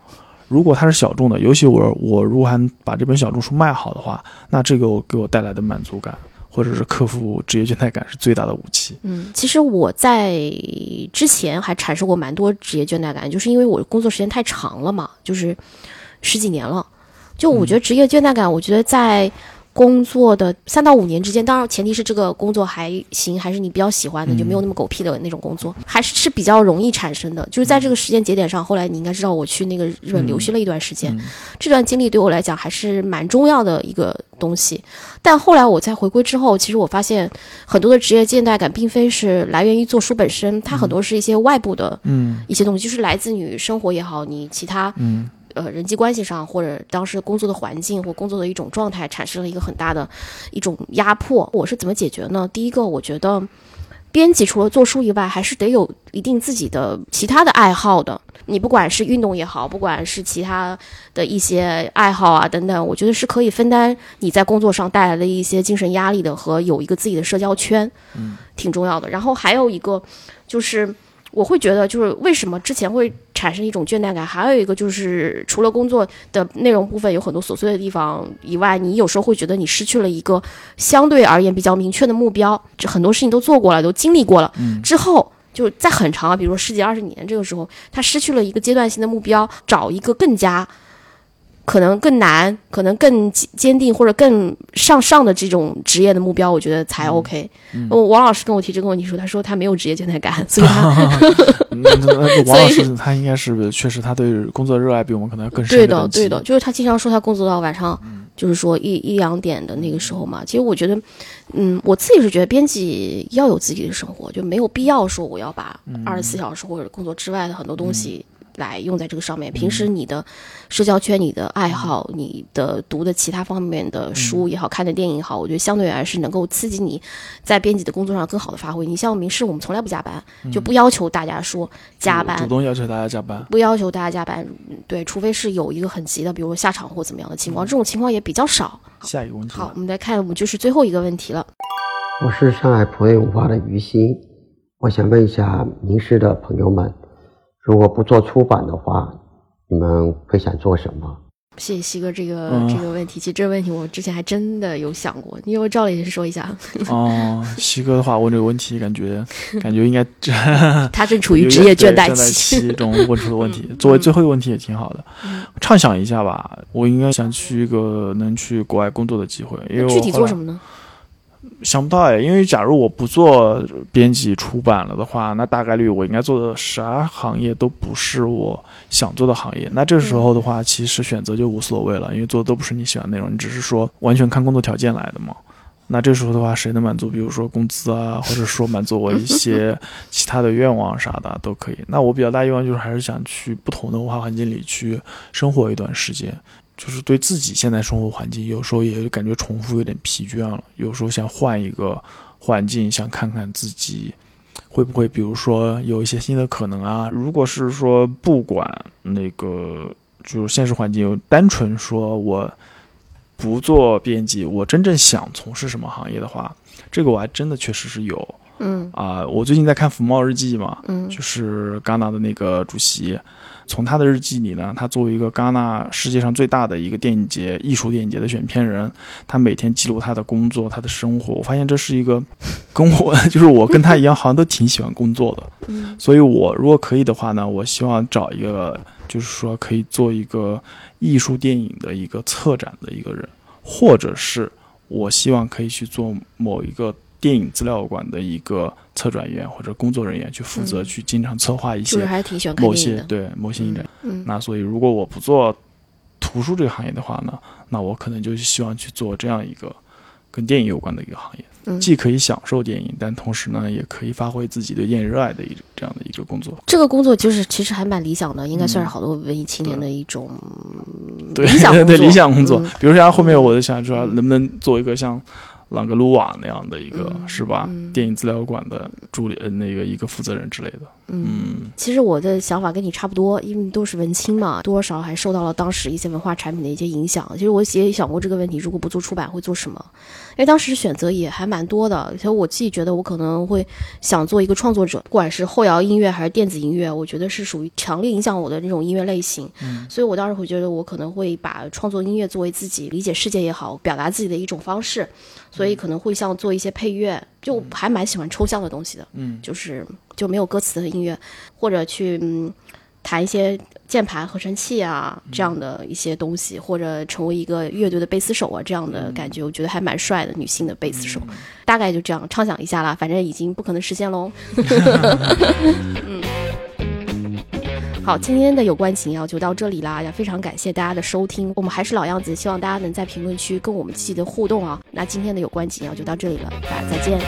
如果它是小众的，尤其我我如果还把这本小众书卖好的话，那这个给我带来的满足感，或者是克服职业倦怠感是最大的武器。嗯，其实我在之前还产生过蛮多职业倦怠感，就是因为我工作时间太长了嘛，就是十几年了。就我觉得职业倦怠感，我觉得在。工作的三到五年之间，当然前提是这个工作还行，还是你比较喜欢的，就没有那么狗屁的那种工作，还是是比较容易产生的。就是在这个时间节点上，后来你应该知道，我去那个日本留学了一段时间，这段经历对我来讲还是蛮重要的一个东西。但后来我在回归之后，其实我发现很多的职业倦怠感并非是来源于做书本身，它很多是一些外部的，嗯，一些东西，就是来自你生活也好，你其他，嗯。呃，人际关系上，或者当时工作的环境或工作的一种状态，产生了一个很大的一种压迫。我是怎么解决呢？第一个，我觉得编辑除了做书以外，还是得有一定自己的其他的爱好的。你不管是运动也好，不管是其他的一些爱好啊等等，我觉得是可以分担你在工作上带来的一些精神压力的，和有一个自己的社交圈，嗯，挺重要的。然后还有一个就是。我会觉得，就是为什么之前会产生一种倦怠感，还有一个就是除了工作的内容部分有很多琐碎的地方以外，你有时候会觉得你失去了一个相对而言比较明确的目标，这很多事情都做过了，都经历过了，之后就在很长，比如说十几二十年这个时候，他失去了一个阶段性的目标，找一个更加。可能更难，可能更坚定或者更向上的这种职业的目标，我觉得才 OK。王老师跟我提这个问题时候，他说他没有职业倦怠感，所以他。王老师他应该是确实他对工作热爱比我们可能要更深。对的，对的，就是他经常说他工作到晚上，就是说一一两点的那个时候嘛。其实我觉得，嗯，我自己是觉得编辑要有自己的生活，就没有必要说我要把二十四小时或者工作之外的很多东西。来用在这个上面。平时你的社交圈、你的爱好、你的读的其他方面的书也好看的电影也好，我觉得相对来是能够刺激你在编辑的工作上更好的发挥。你像明世，我们从来不加班，就不要求大家说加班，主动要求大家加班，不要求大家加班。对，除非是有一个很急的，比如说下场或怎么样的情况，这种情况也比较少。下一个问题，好，我们来看，我们就是最后一个问题了。我是上海普瑞文化的于鑫，我想问一下名师的朋友们。如果不做出版的话，你们会想做什么？谢谢西哥这个这个问题。其实这个问题我之前还真的有想过，你有照理说一下。哦，西哥的话问这个问题，感觉感觉应该 他正处于职业倦怠期中问出的问题。作为最后一个问题也挺好的，畅想一下吧。我应该想去一个能去国外工作的机会，因为具体做什么呢？想不到哎，因为假如我不做编辑出版了的话，那大概率我应该做的啥行业都不是我想做的行业。那这时候的话，其实选择就无所谓了，因为做的都不是你喜欢的内容，你只是说完全看工作条件来的嘛。那这时候的话，谁能满足？比如说工资啊，或者说满足我一些其他的愿望啥的都可以。那我比较大愿望就是还是想去不同的文化环境里去生活一段时间。就是对自己现在生活环境，有时候也感觉重复有点疲倦了。有时候想换一个环境，想看看自己会不会，比如说有一些新的可能啊。如果是说不管那个就是现实环境，单纯说我不做编辑，我真正想从事什么行业的话，这个我还真的确实是有。嗯啊，我最近在看《福茂日记》嘛，嗯，就是戛纳的那个主席。从他的日记里呢，他作为一个戛纳世界上最大的一个电影节、艺术电影节的选片人，他每天记录他的工作、他的生活。我发现这是一个 跟我 就是我跟他一样，好像都挺喜欢工作的。所以我如果可以的话呢，我希望找一个就是说可以做一个艺术电影的一个策展的一个人，或者是我希望可以去做某一个。电影资料馆的一个策展员或者工作人员去负责去经常策划一些某些对某些影展。嗯，那所以如果我不做图书这个行业的话呢，那我可能就希望去做这样一个跟电影有关的一个行业。嗯。既可以享受电影，但同时呢，也可以发挥自己对电影热爱的一这样的一个工作。这个工作就是其实还蛮理想的，应该算是好多文艺青年的一种对。理想工作。对理想工作。嗯。比如说像后面我就想说，能不能做一个像朗格鲁瓦那样的一个、嗯是吧？电影资料馆的助理呃那个一个负责人之类的。嗯，其实我的想法跟你差不多，因为都是文青嘛，多少还受到了当时一些文化产品的一些影响。其实我也想过这个问题，如果不做出版会做什么？因为当时选择也还蛮多的，所以我自己觉得我可能会想做一个创作者，不管是后摇音乐还是电子音乐，我觉得是属于强烈影响我的那种音乐类型。嗯所以我当时会觉得我可能会把创作音乐作为自己理解世界也好，表达自己的一种方式，所以可能会像做一些配乐，就还蛮喜欢抽象的东西的。嗯就是就没有歌词的音乐，或者去嗯弹一些键盘合成器啊这样的一些东西，或者成为一个乐队的贝斯手啊这样的感觉，我觉得还蛮帅的，女性的贝斯手，大概就这样畅想一下啦，反正已经不可能实现喽。嗯。好，今天的有关紧要就到这里啦，也非常感谢大家的收听。我们还是老样子，希望大家能在评论区跟我们积极的互动啊。那今天的有关紧要就到这里了，大家再见。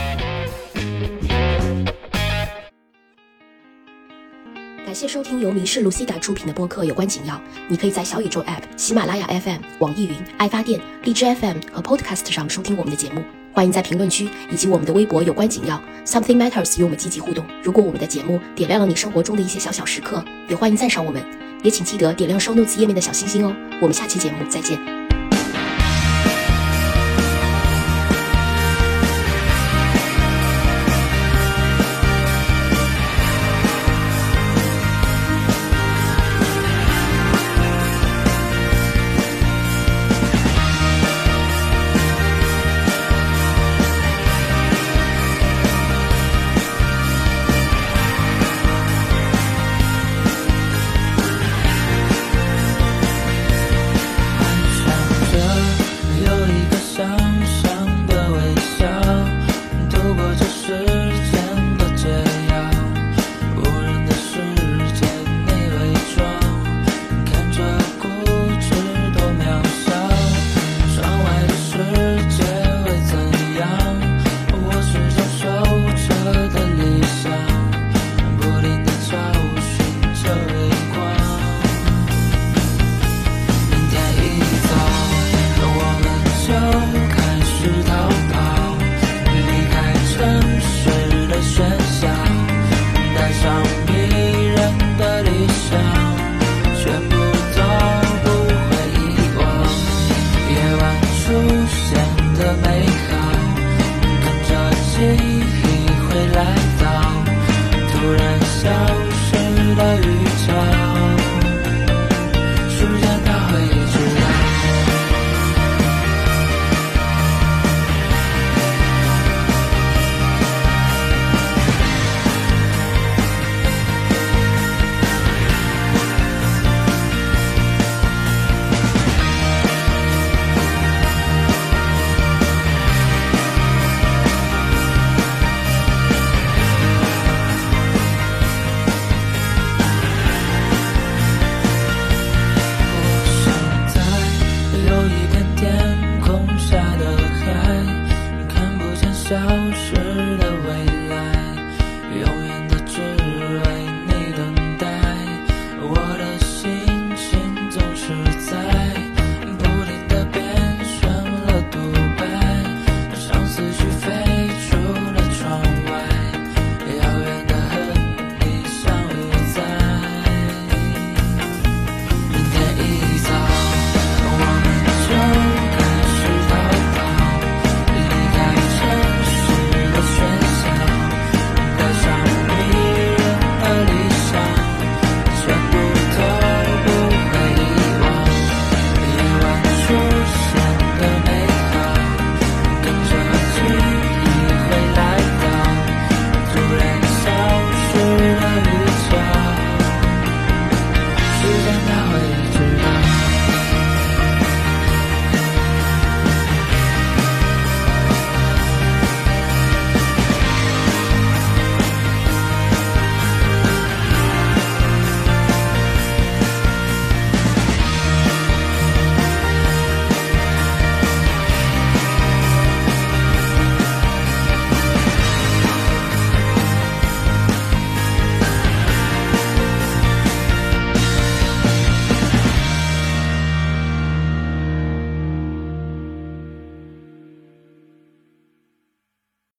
感谢收听由民视 Lucida 出品的播客《有关紧要》。你可以在小宇宙 App、喜马拉雅 FM、网易云、爱发电、荔枝 FM 和 Podcast 上收听我们的节目。欢迎在评论区以及我们的微博“有关紧要 ”Something Matters 与我们积极互动。如果我们的节目点亮了你生活中的一些小小时刻，也欢迎赞赏我们。也请记得点亮 Show Notes 页面的小星星哦。我们下期节目再见。sound